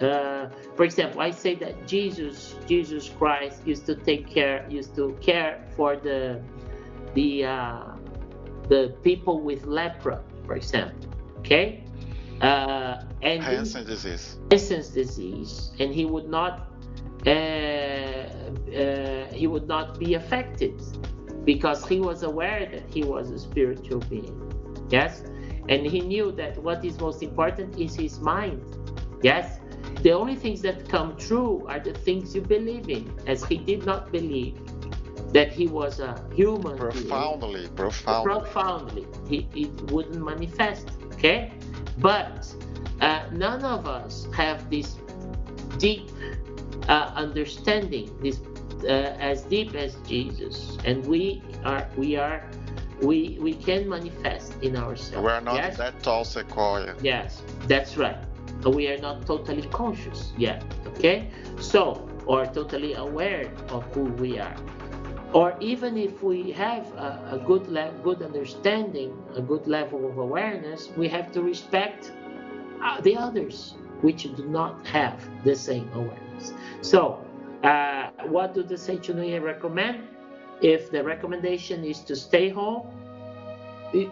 Uh, for example i say that jesus jesus christ used to take care used to care for the the uh, the people with lepra for example okay? Uh, and Hansen's disease. Hansen's disease and he would not uh, uh, he would not be affected because he was aware that he was a spiritual being yes and he knew that what is most important is his mind. Yes, the only things that come true are the things you believe in, as he did not believe that he was a human. Profoundly, being. profoundly. Profoundly. He, it wouldn't manifest. Okay? But uh, none of us have this deep uh, understanding, this uh, as deep as Jesus. And we are, we are we we can manifest in ourselves. We're not yes? that tall sequoia. Yes, that's right. We are not totally conscious yet. Okay, so or totally aware of who we are, or even if we have a, a good le- good understanding, a good level of awareness, we have to respect uh, the others which do not have the same awareness. So, uh, what do the Seicho-No-Ie recommend? If the recommendation is to stay home,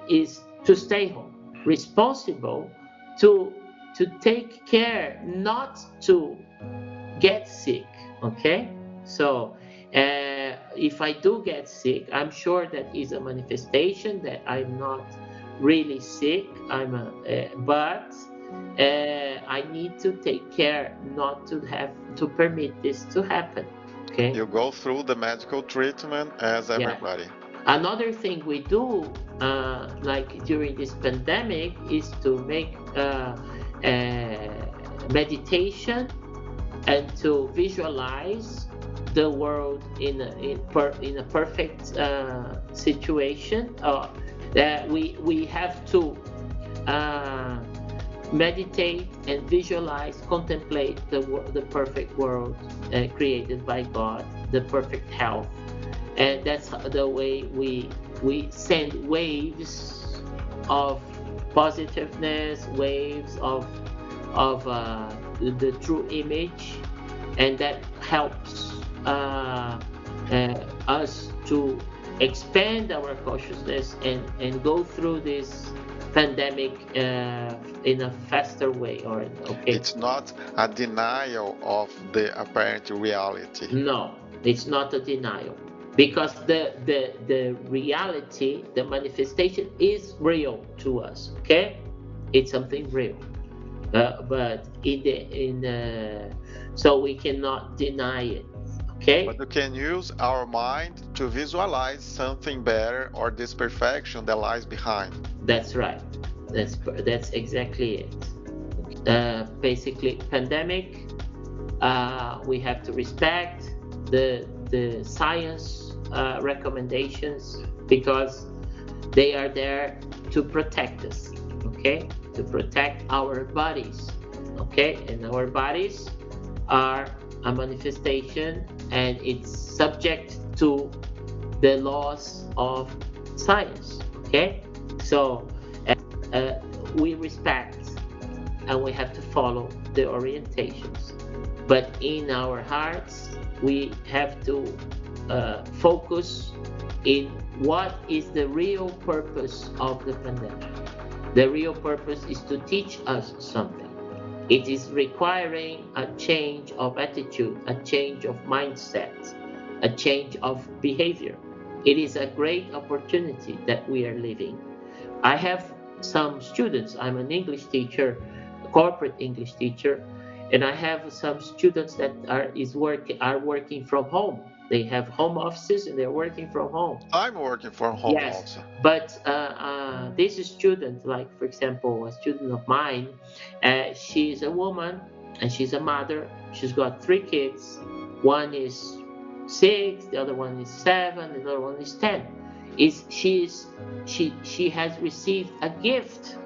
is to stay home, responsible to to take care not to get sick. Okay, so uh, if I do get sick, I'm sure that is a manifestation that I'm not really sick. I'm a, uh, but uh, I need to take care not to have to permit this to happen. Okay. You go through the medical treatment as everybody. Yeah. Another thing we do, uh, like during this pandemic, is to make uh, meditation and to visualize the world in a, in, per, in a perfect uh, situation. Uh, that we we have to uh, meditate and visualize, contemplate the the perfect world uh, created by God, the perfect health, and that's the way we we send waves of positiveness, waves of of uh, the true image, and that helps uh, uh, us to expand our consciousness and, and go through this pandemic uh, in a faster way or okay it's not a denial of the apparent reality. No it's not a denial. Because the the the reality the manifestation is real to us okay? It's something real. Uh, but in the in uh, so we cannot deny it okay. But we can use our mind to visualize something better or this perfection that lies behind. That's right. That's that's exactly it. Uh, basically pandemic uh, we have to respect the the science uh, recommendations because they are there to protect us okay? To protect our bodies. Okay, and our bodies are a manifestation and it's subject to the laws of science. Okay, so uh, we respect and we have to follow the orientations, but in our hearts, we have to uh, focus in what is the real purpose of the pandemic. The real purpose is to teach us something. It is requiring a change of attitude, a change of mindset, a change of behavior. It is a great opportunity that we are living. I have some students, I'm an English teacher, a corporate English teacher, and I have some students that are is work are working from home they have home offices and they're working from home. I'm working from home yes, also. But uh, uh, this student, like for example, a student of mine, uh, she's a woman and she's a mother. She's got three kids. One is six, the other one is seven, the other one is ten. Is she is she she has received a gift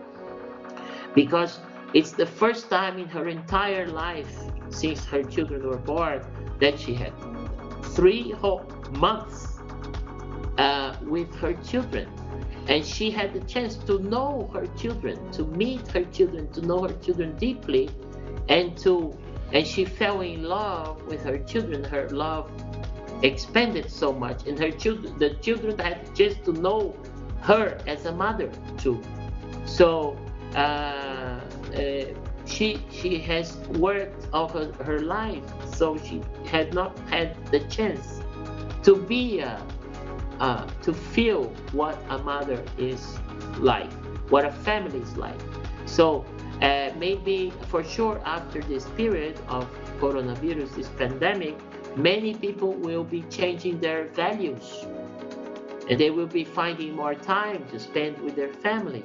because it's the first time in her entire life since her children were born that she had three whole months uh, with her children. And she had the chance to know her children, to meet her children, to know her children deeply, and to and she fell in love with her children. Her love expanded so much, and her children, the children had chance to know her as a mother too. So uh, uh, she she has worked all her, her life so she had not had the chance to be a, uh, to feel what a mother is like what a family is like. So uh, maybe for sure after this period of coronavirus this pandemic many people will be changing their values. And they will be finding more time to spend with their family.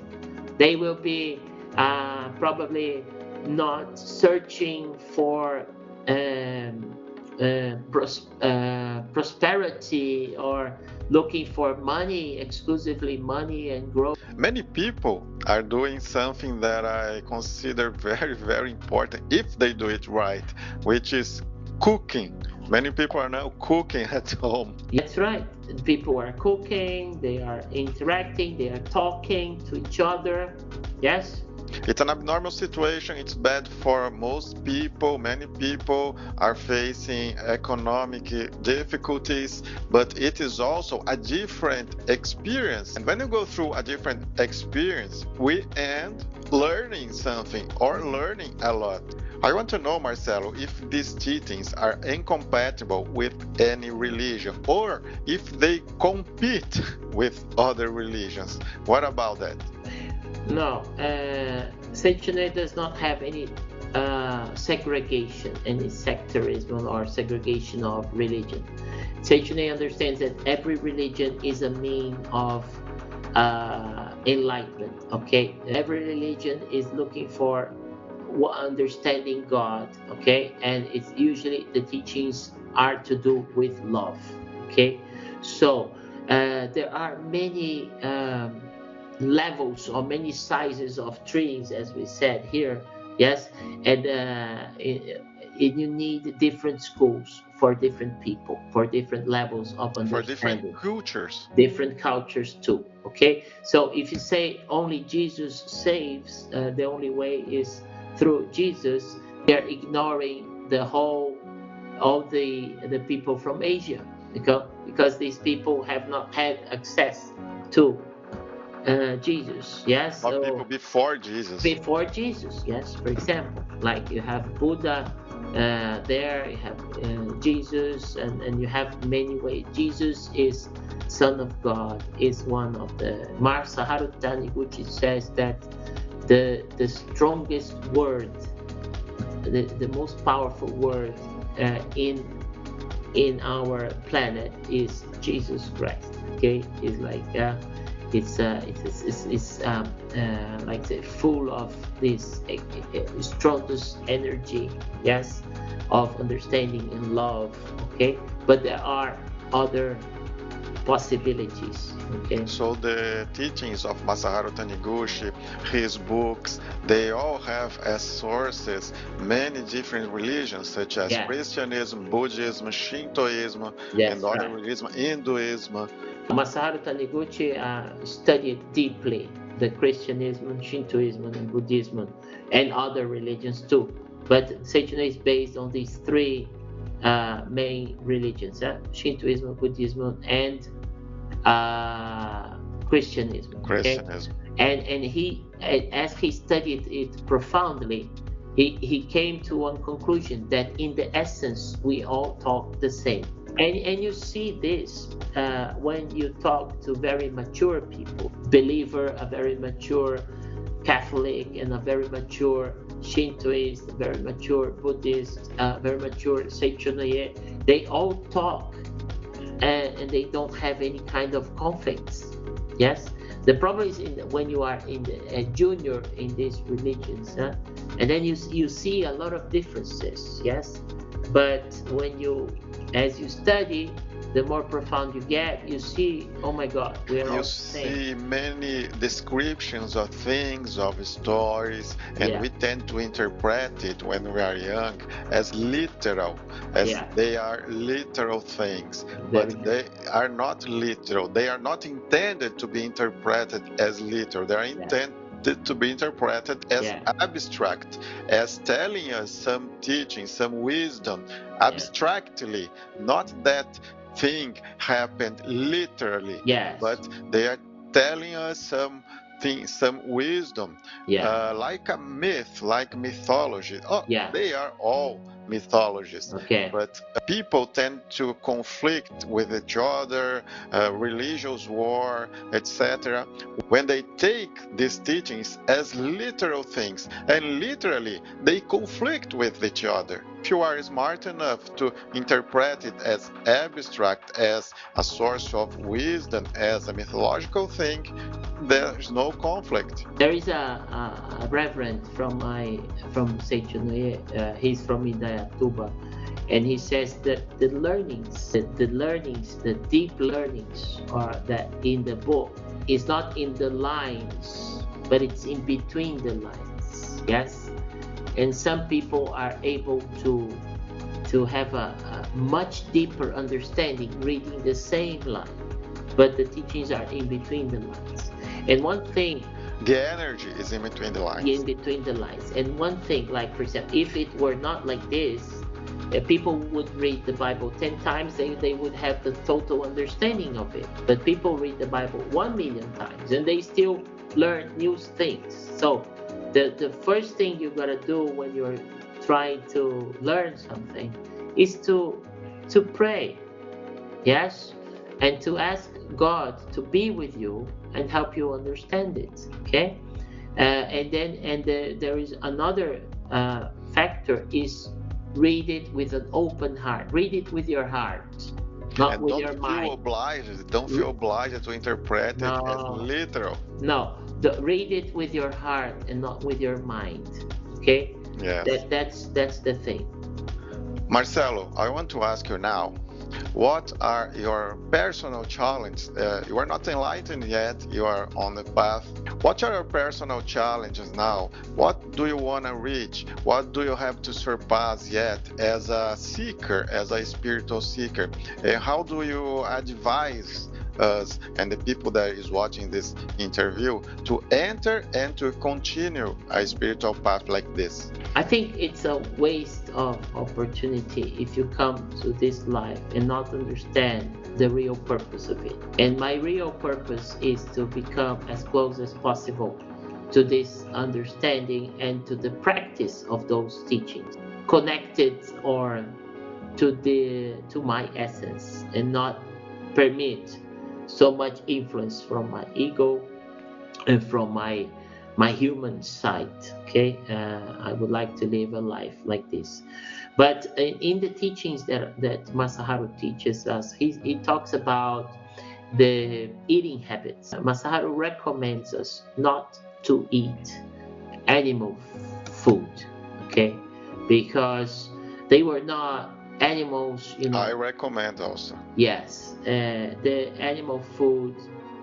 They will be uh, probably not searching for um, uh, pros- uh, prosperity or looking for money, exclusively money and growth. Many people are doing something that I consider very, very important if they do it right, which is cooking. Many people are now cooking at home. That's right. People are cooking, they are interacting, they are talking to each other. Yes, It's an abnormal situation. It's bad for most people. Many people are facing economic difficulties, but it is also a different experience. And when you go through a different experience, we end learning something or learning a lot. I want to know, Marcelo, if these teachings are incompatible with any religion or if they compete with other religions. What about that? No, uh, Seicho-No-Ie does not have any uh, segregation, any sectarism or segregation of religion. Seicho-No-Ie understands that every religion is a mean of uh, enlightenment. Okay, every religion is looking for understanding God. Okay, and it's usually the teachings are to do with love. Okay, so uh, there are many um, levels or many sizes of trees, as we said here. Yes, and uh, it, it, you need different schools for different people, for different levels of understanding. For different cultures. Different cultures too. Okay, so if you say only Jesus saves, uh, the only way is through Jesus, they're ignoring the whole all the the people from Asia because because these people have not had access to uh, Jesus. Yes, so people before Jesus. Before Jesus, yes. For example, like you have Buddha uh, there, you have uh, Jesus, and, and you have many ways. Jesus is Son of God, is one of the. Masaharu Taniguchi says that the the strongest word, the, the most powerful word uh, in in our planet is Jesus Christ. Okay, it's like uh, it's uh, it's it's, it's um, uh, like say, full of this uh, uh, strongest energy, yes, of understanding and love. Okay, but there are other possibilities. Okay. So the teachings of Masaharu Taniguchi, his books, they all have as sources many different religions such as yeah. Christianism, Buddhism, Shintoism, yes, and other right. religions, Hinduism. Masaharu Taniguchi uh, studied deeply the Christianism, Shintoism, and Buddhism, and other religions too. But Seicho-No-Ie is based on these three uh, main religions: uh, Shintoism, Buddhism, and uh, Christianism. Christianism. Okay? And and he, as he studied it profoundly, he, he came to one conclusion that in the essence we all talk the same. And, and you see this uh, when you talk to very mature people, believer, a very mature Catholic, and a very mature Shintoist, very mature Buddhist, uh, very mature Seicho-No-Ie. They all talk and, and they don't have any kind of conflicts. Yes, the problem is in the, when you are in the, a junior in these religions, huh? and then you you see a lot of differences. Yes, but when you as you study the more profound you get, you see, oh my God, we are you all see many descriptions of things, of stories, and yeah. we tend to interpret it when we are young as literal, as yeah. they are literal things, but they are not literal. They are not intended to be interpreted as literal. They are intended. To be interpreted as yeah. abstract, as telling us some teaching, some wisdom, abstractly, yeah. not that thing happened literally. Yes. But they are telling us some things, some wisdom. Yeah. Uh, like a myth, like mythology. Oh, yeah. they are all mythologies. Okay. But people tend to conflict with each other, uh, religious war, etc. When they take these teachings as literal things, and literally they conflict with each other. If you are smart enough to interpret it as abstract, as a source of wisdom, as a mythological thing, there's no conflict. There is a, a, a reverend from my from uh, he's from Indaiatuba, and he says that the learnings, the, the learnings, the deep learnings are that in the book is not in the lines, but it's in between the lines. Yes and some people are able to to have a, a, much deeper understanding reading the same line but the teachings are in between the lines and one thing the energy is in between the lines. In between the lines. And one thing, like for example, if it were not like this, if people would read the Bible 10 times, they, they would have the total understanding of it. But people read the Bible 1 million times and they still learn new things. So the, the first thing you gotta do when you're trying to learn something is to to pray. Yes? And to ask God to be with you and help you understand it. Okay? Uh, and then and the, there is another uh, factor is read it with an open heart. Read it with your heart, not and with don't your feel mind. obliged. Don't feel obliged to interpret it as literal. No, the, read it with your heart and not with your mind. Okay, Yes. that that's that's the thing. Marcelo, I want to ask you now. What are your personal challenges? Uh, you are not enlightened yet. You are on the path. What are your personal challenges now? What do you want to reach? What do you have to surpass yet as a seeker, as a spiritual seeker? And how do you advise us and the people that is watching this interview to enter and to continue a spiritual path like this? I think it's a waste of opportunity if you come to this life and not understand the real purpose of it. And my real purpose is to become as close as possible to this understanding and to the practice of those teachings, connected or to the to my essence and not permit so much influence from my ego and from my my human side okay? Uh, i would like to live a life like this. But in, the teachings that that masaharu teaches us he, he talks about the eating habits. Masaharu recommends us not to eat animal food okay? Because they were not animals you know I recommend also. Yes, uh, the animal food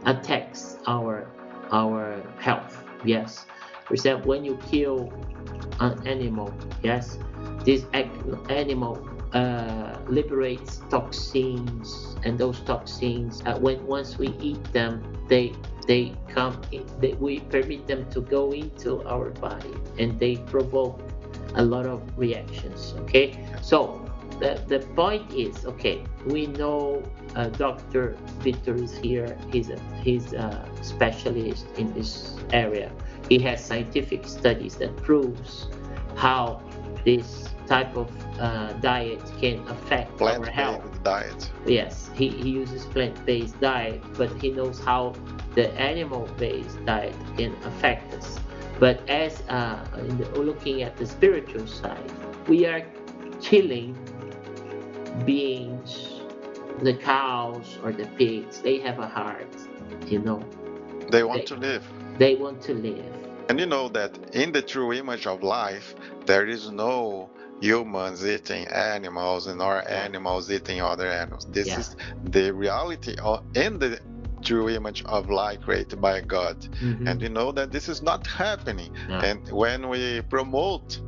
attacks our our health. Yes, for example, when you kill an animal, yes, this ac- animal uh, liberates toxins, and those toxins, uh, when once we eat them, they they come, in, they, we permit them to go into our body, and they provoke a lot of reactions. Okay, so the, the point is okay we know uh, dr victor is here. He's a he's a specialist in this area. He has scientific studies that proves how this type of uh, diet can affect our health. diet. yes he, he uses plant-based diet but he knows how the animal-based diet can affect us. But as uh, in the, looking at the spiritual side we are killing beings the cows or the pigs they have a heart you know They want They- to live. they want to live And you know that in the true image of life, there is no humans eating animals and nor animals eating other animals. This Yeah. is the reality of, in the true image of life created by God. Mhm. And we know that this is not happening. No. And when we promote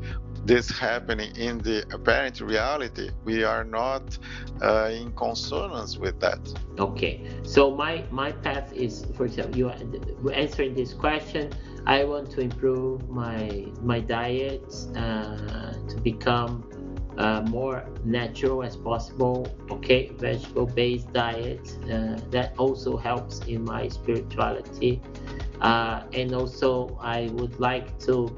this happening in the apparent reality, we are not uh, in consonance with that. Okay, so my my path is, for example, you are answering this question. I want to improve my my diet uh, to become uh, more natural as possible. Okay, vegetable based diet uh, that also helps in my spirituality, uh, and also I would like to.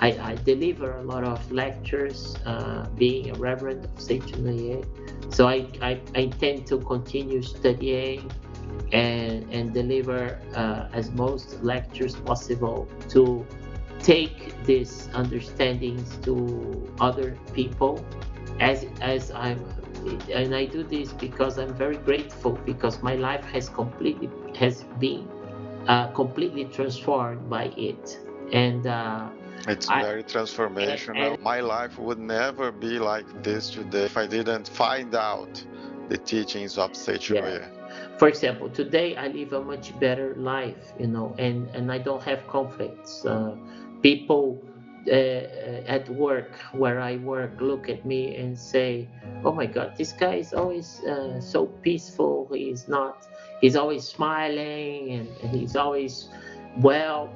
I, I deliver a lot of lectures, uh, being a reverend of Seicho-No-Ie. So I, I, I intend to continue studying and, and deliver uh, as most lectures possible to take these understandings to other people as as I'm and I do this because I'm very grateful because my life has completely has been uh, completely transformed by it and uh, It's I- very transformational. and- My life would never be like this today if I didn't find out the teachings of Saint Yeah. For example today i live a much better life you know and and i don't have conflicts uh, people uh, at work where i work look at me and say oh my god this guy is always uh, so peaceful he's not he's always smiling and, and he's always well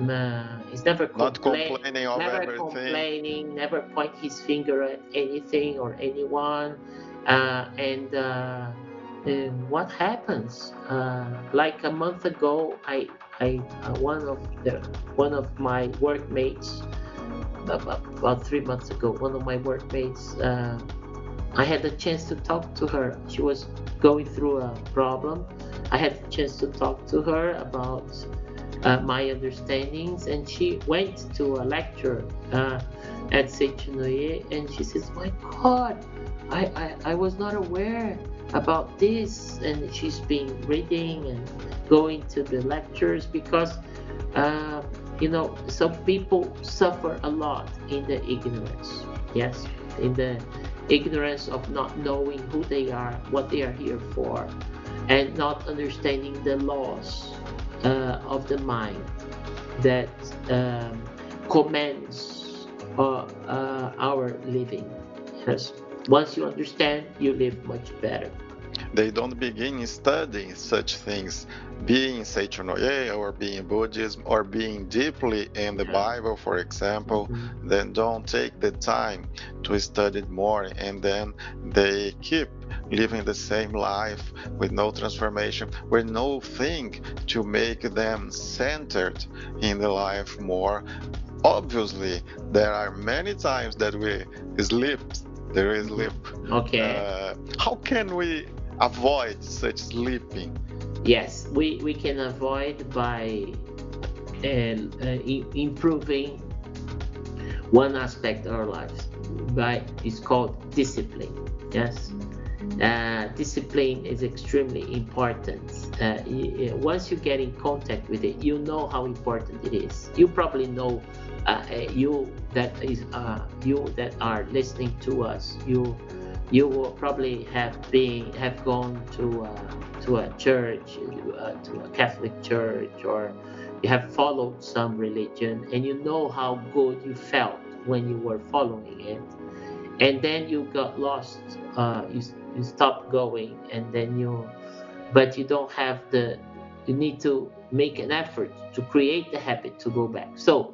uh, he's never Not complaining of never everything. complaining, never point his finger at anything or anyone. Uh, and, uh, and what happens? Uh, like a month ago, I, I uh, one of the one of my workmates about, about three months ago, one of my workmates, uh, I had the chance to talk to her. She was going through a problem. I had the chance to talk to her about uh, my understandings, and she went to a lecture uh, at Seicho-No-Ie, and she says, "My God, I, I, I was not aware about this." And she's been reading and going to the lectures because, uh, you know, some people suffer a lot in the ignorance. Yes, in the ignorance of not knowing who they are, what they are here for, and not understanding the laws uh, of the mind that um, commands uh, uh, our living. Yes. Once you understand, you live much better. They don't begin studying such things, being Seicho-No-Ie or being Buddhism or being deeply in the Bible, for example, Mhm. then don't take the time to study more and then they keep living the same life with no transformation, with no thing to make them centered in the life more. Obviously, there are many times that we sleep, there is sleep. Okay. Uh, how can we avoid such sleeping? Yes, we, we can avoid by uh, uh, improving one aspect of our lives. By it's called discipline. Yes, uh, discipline is extremely important. Uh, once you get in contact with it, you know how important it is. You probably know uh, uh, you that is uh, you that are listening to us. You you will probably have been have gone to uh, to a church, uh, to a Catholic church, or you have followed some religion, and you know how good you felt when you were following it, and then you got lost. Uh, you you stopped going, and then you, but you don't have the. You need to make an effort to create the habit to go back. So,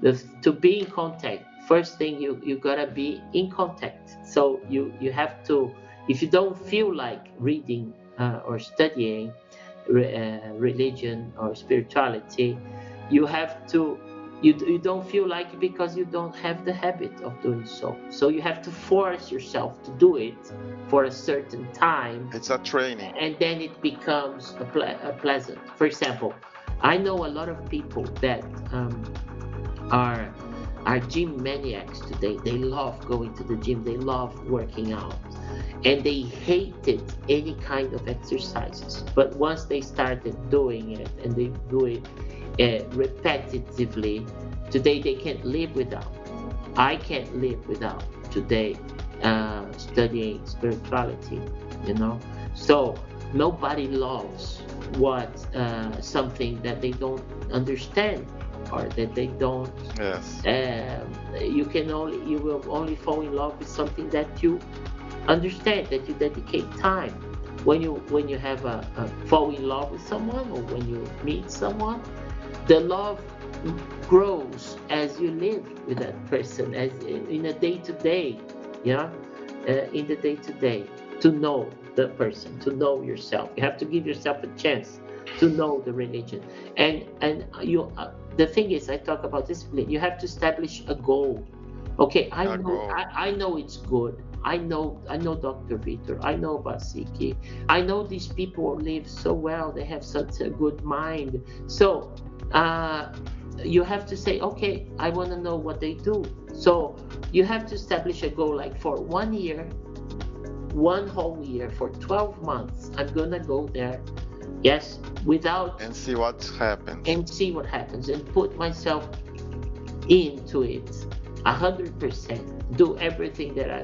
the, to be in contact, first thing you you gotta be in contact. So you you have to. If you don't feel like reading uh, or studying re, uh, religion or spirituality, you have to. You, you don't feel like it because you don't have the habit of doing so. So you have to force yourself to do it for a certain time It's a training. and then it becomes a, ple- a pleasant. For example, I know a lot of people that um, are are gym maniacs today. They love going to the gym. They love working out, and they hated any kind of exercises. But once they started doing it and they do it uh, repetitively, today they can't live without. I can't live without today uh, studying spirituality. You know, so nobody loves what uh, something that they don't understand or that they don't Yes. um, you can only you will only fall in love with something that you understand that you dedicate time. When you when you have a, a fall in love with someone or when you meet someone the love grows as you live with that person as in a day to day yeah? Uh, in the day to day to know the person to know yourself. You have to give yourself a chance to know the religion and and you uh, the thing is i talk about discipline. You have to establish a goal. Okay i A know. I, I know it's good. I know i know dr Vitor. i know Bacic i know these people live so well. They have such a good mind. So uh you have to say okay i want to know what they do. So you have to establish a goal like for one year one whole year for 12 months i'm gonna go there yes without And see what happens. and see what happens and put myself into it a hundred percent do everything that I,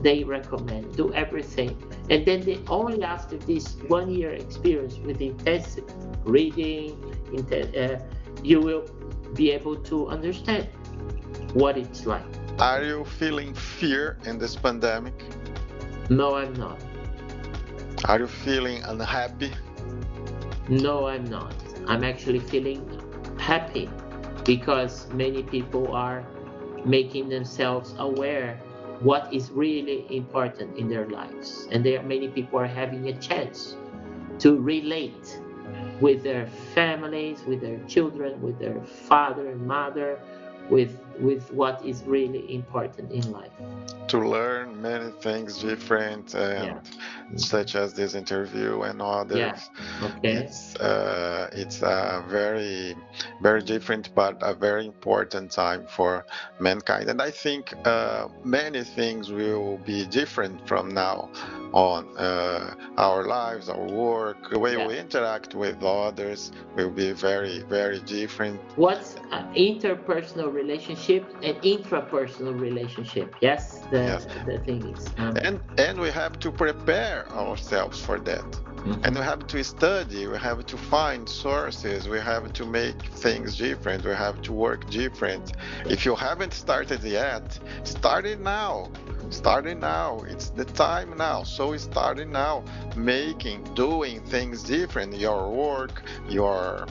they recommend do everything and then they only after this one year experience with intensive reading inten- uh, you will be able to understand what it's like Are you feeling fear in this pandemic? no i'm not Are you feeling unhappy? No i'm not. I'm actually feeling happy because many people are making themselves aware what is really important in their lives. And there many people are having a chance to relate with their families with their children with their father and mother with with what is really important in life. To learn many things different and yeah. Such as this interview and others yeah. okay. it's uh, it's a very very different but a very important time for mankind and i think uh, many things will be different from now on uh, our lives our work the way yeah. we interact with others will be very very different what's interpersonal relationship and intrapersonal relationship yes the, yes. the thing is um, and and we have to prepare ourselves for that. Mm-hmm. and we have to study we have to find sources we have to make things different we have to work different. If you haven't started yet start it now. Starting now. It's the time now. So starting now making doing things different. Your work your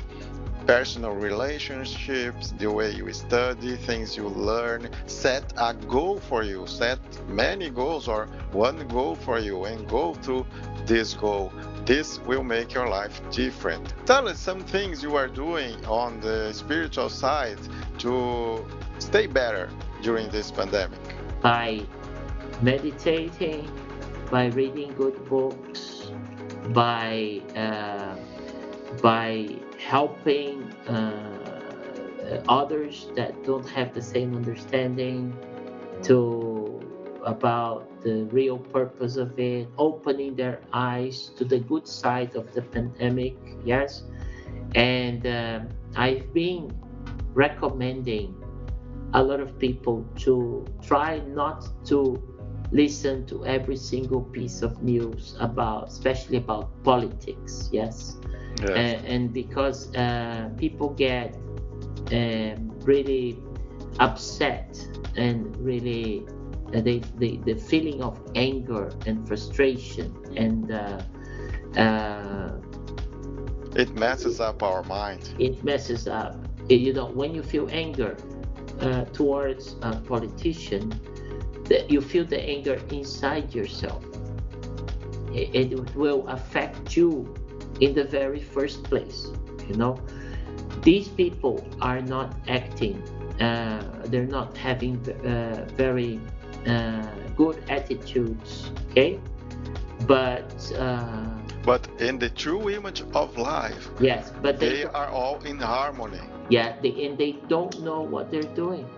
personal relationships, the way you study, things you learn. Set a goal for you, set many goals or one goal for you, and go through this goal. This will make your life different. Tell us some things you are doing on the spiritual side to stay better during this pandemic. By meditating, by reading good books, by uh, by helping uh, others that don't have the same understanding to about the real purpose of it, opening their eyes to the good side of the pandemic. Yes, and uh, I've been recommending a lot of people to try not to listen to every single piece of news about, especially about politics. Yes, yes. And, because uh, people get um, really upset and really uh, they, they, the feeling of anger and frustration and uh, uh it messes up our mind. It messes up. You know when you feel anger uh, towards a politician that you feel the anger inside yourself. It, it will affect you in the very first place. You know, these people are not acting, uh, they're not having uh, very uh, good attitudes, okay? But uh, but in the true image of life, yes, but they, they are all in harmony. Yeah, they, and they don't know what they're doing.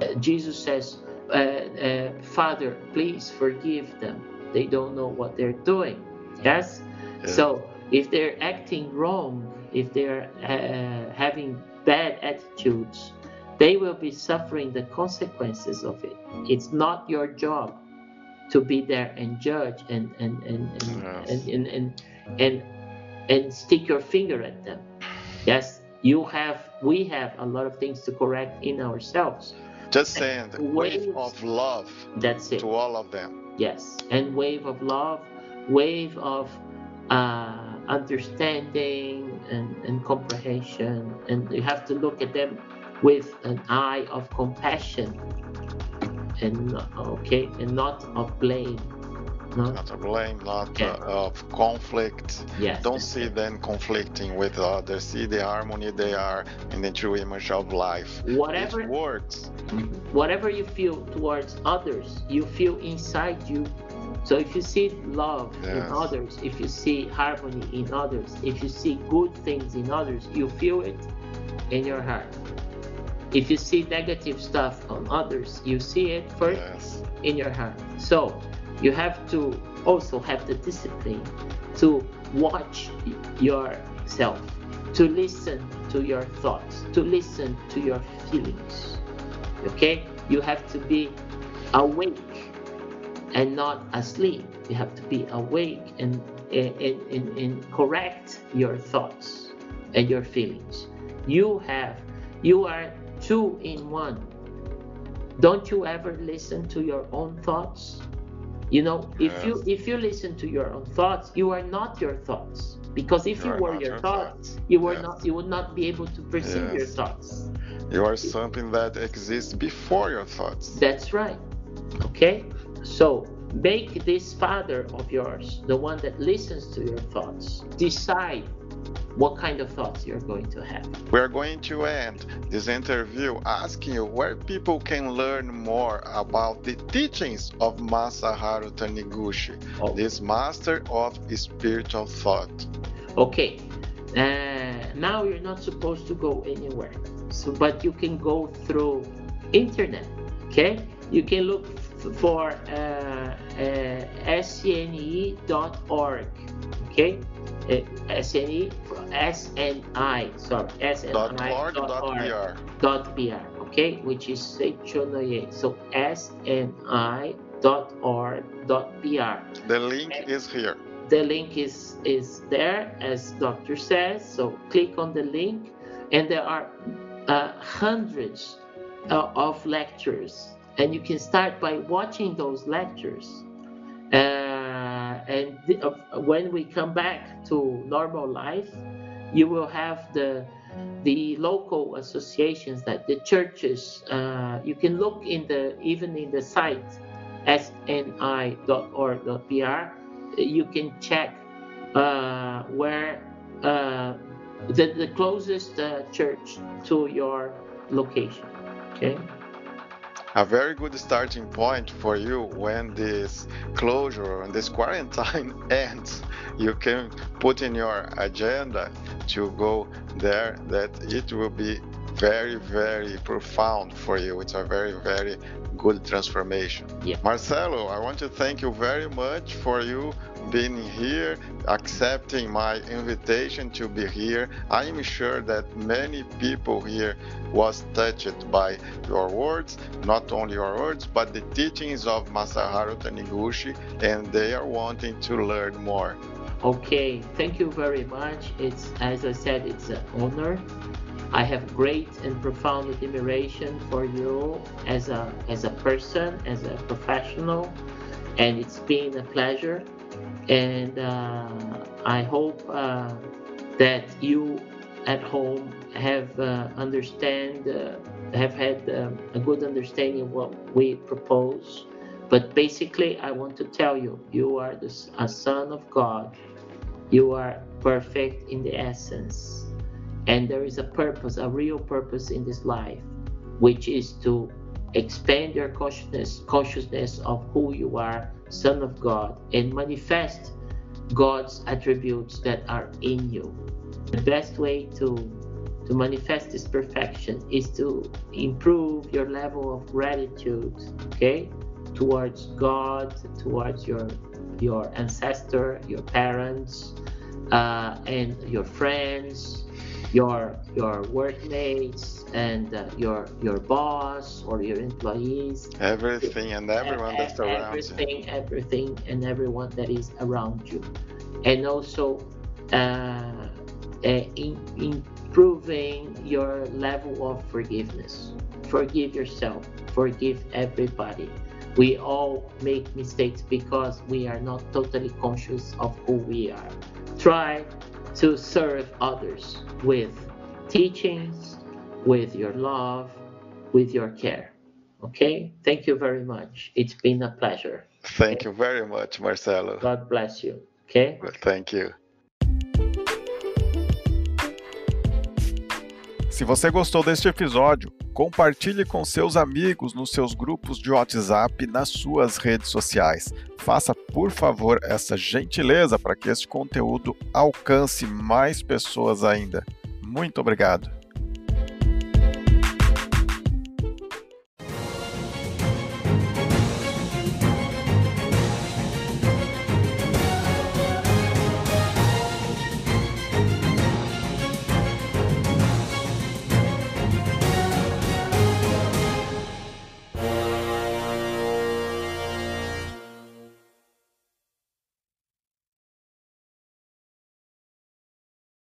Uh, Jesus says, uh, Father, please forgive them. They don't know what they're doing. Yes? Yeah. So if they're acting wrong, if they're uh, having bad attitudes, they will be suffering the consequences of it. It's not your job to be there and judge and and and and, yes. and, and, and, and, and stick your finger at them. Yes, you have we have a lot of things to correct in ourselves. Just saying wave of love that's it to all of them. Yes, and wave of love, wave of uh, understanding and, and comprehension and you have to look at them with an eye of compassion and okay and not of blame not, not of blame not yeah. uh, of conflict. Yes, don't see them conflicting with others. See the harmony they are in the true image of life. Whatever it works whatever you feel towards others you feel inside you so if you see love yes. in others, if you see harmony in others, if you see good things in others, you feel it in your heart. If you see negative stuff on others, you see it first yes. in your heart. So you have to also have the discipline to watch yourself, to listen to your thoughts, to listen to your feelings. Okay? You have to be awake and not asleep. You have to be awake and, and, and, and correct your thoughts and your feelings. You have, you are two in one. Don't you ever listen to your own thoughts? You know, if yes. you if you listen to your own thoughts, you are not your thoughts. Because if you, you were your, thoughts, you were yes. not you would not be able to perceive yes. your thoughts. You are something that exists before your thoughts. That's right. Okay? So make this father of yours, the one that listens to your thoughts, decide what kind of thoughts you're going to have. We are going to end this interview asking you where people can learn more about the teachings of Masaharu Taniguchi, oh. this master of spiritual thought. Okay, uh, now you're not supposed to go anywhere, so but you can go through internet. Okay, you can look for uh, uh, scne.org. Okay, uh, SNE, SNI, sorry, SNI dot org, dot, BR, okay, which is Seicho-No-Ie. So SNI dot org dot BR. The link and is here. The link is is there, as Doctor says. So click on the link, and there are uh, hundreds uh, of lectures, and you can start by watching those lectures. Uh, and uh, when we come back to normal life, you will have the the local associations that the churches. Uh, you can look in the even in the site sni.org.br. You can check uh, where uh, the the closest uh, church to your location. Okay a very good starting point for you when this closure and this quarantine ends. You can put in your agenda to go there that it will be very, very profound for you. It's a very, very good transformation. Yeah. Marcelo, I want to thank you very much for you being here, accepting my invitation to be here. I am sure that many people here was touched by your words, not only your words, but the teachings of Masaharu Taniguchi, and they are wanting to learn more. Okay, thank you very much. It's as I said, it's an honor I have great and profound admiration for you as a as a person, as a professional, and it's been a pleasure. And uh, I hope uh, that you at home have uh, understand uh, have had um, a good understanding of what we propose. But basically, I want to tell you, you are the, a son of God. You are perfect in the essence and there is a purpose, a real purpose in this life, which is to expand your consciousness, consciousness of who you are, Son of God, and manifest God's attributes that are in you. The best way to to manifest this perfection is to improve your level of gratitude, okay, towards God, towards your your ancestor, your parents, uh, and your friends, your your workmates and uh, your your boss or your employees. Everything and everyone that's around everything you. everything and everyone that is around you. And also uh, uh, in, improving your level of forgiveness. Forgive yourself. Forgive everybody. We all make mistakes because we are not totally conscious of who we are. Try to serve others with teachings, with your love, with your care. Okay? Thank you very much. It's been a pleasure. Thank okay? you very much, Marcelo. God bless you. Okay? Thank you. Se você gostou deste episódio, compartilhe com seus amigos nos seus grupos de WhatsApp nas suas redes sociais. Faça, por favor, essa gentileza para que este conteúdo alcance mais pessoas ainda. Muito obrigado.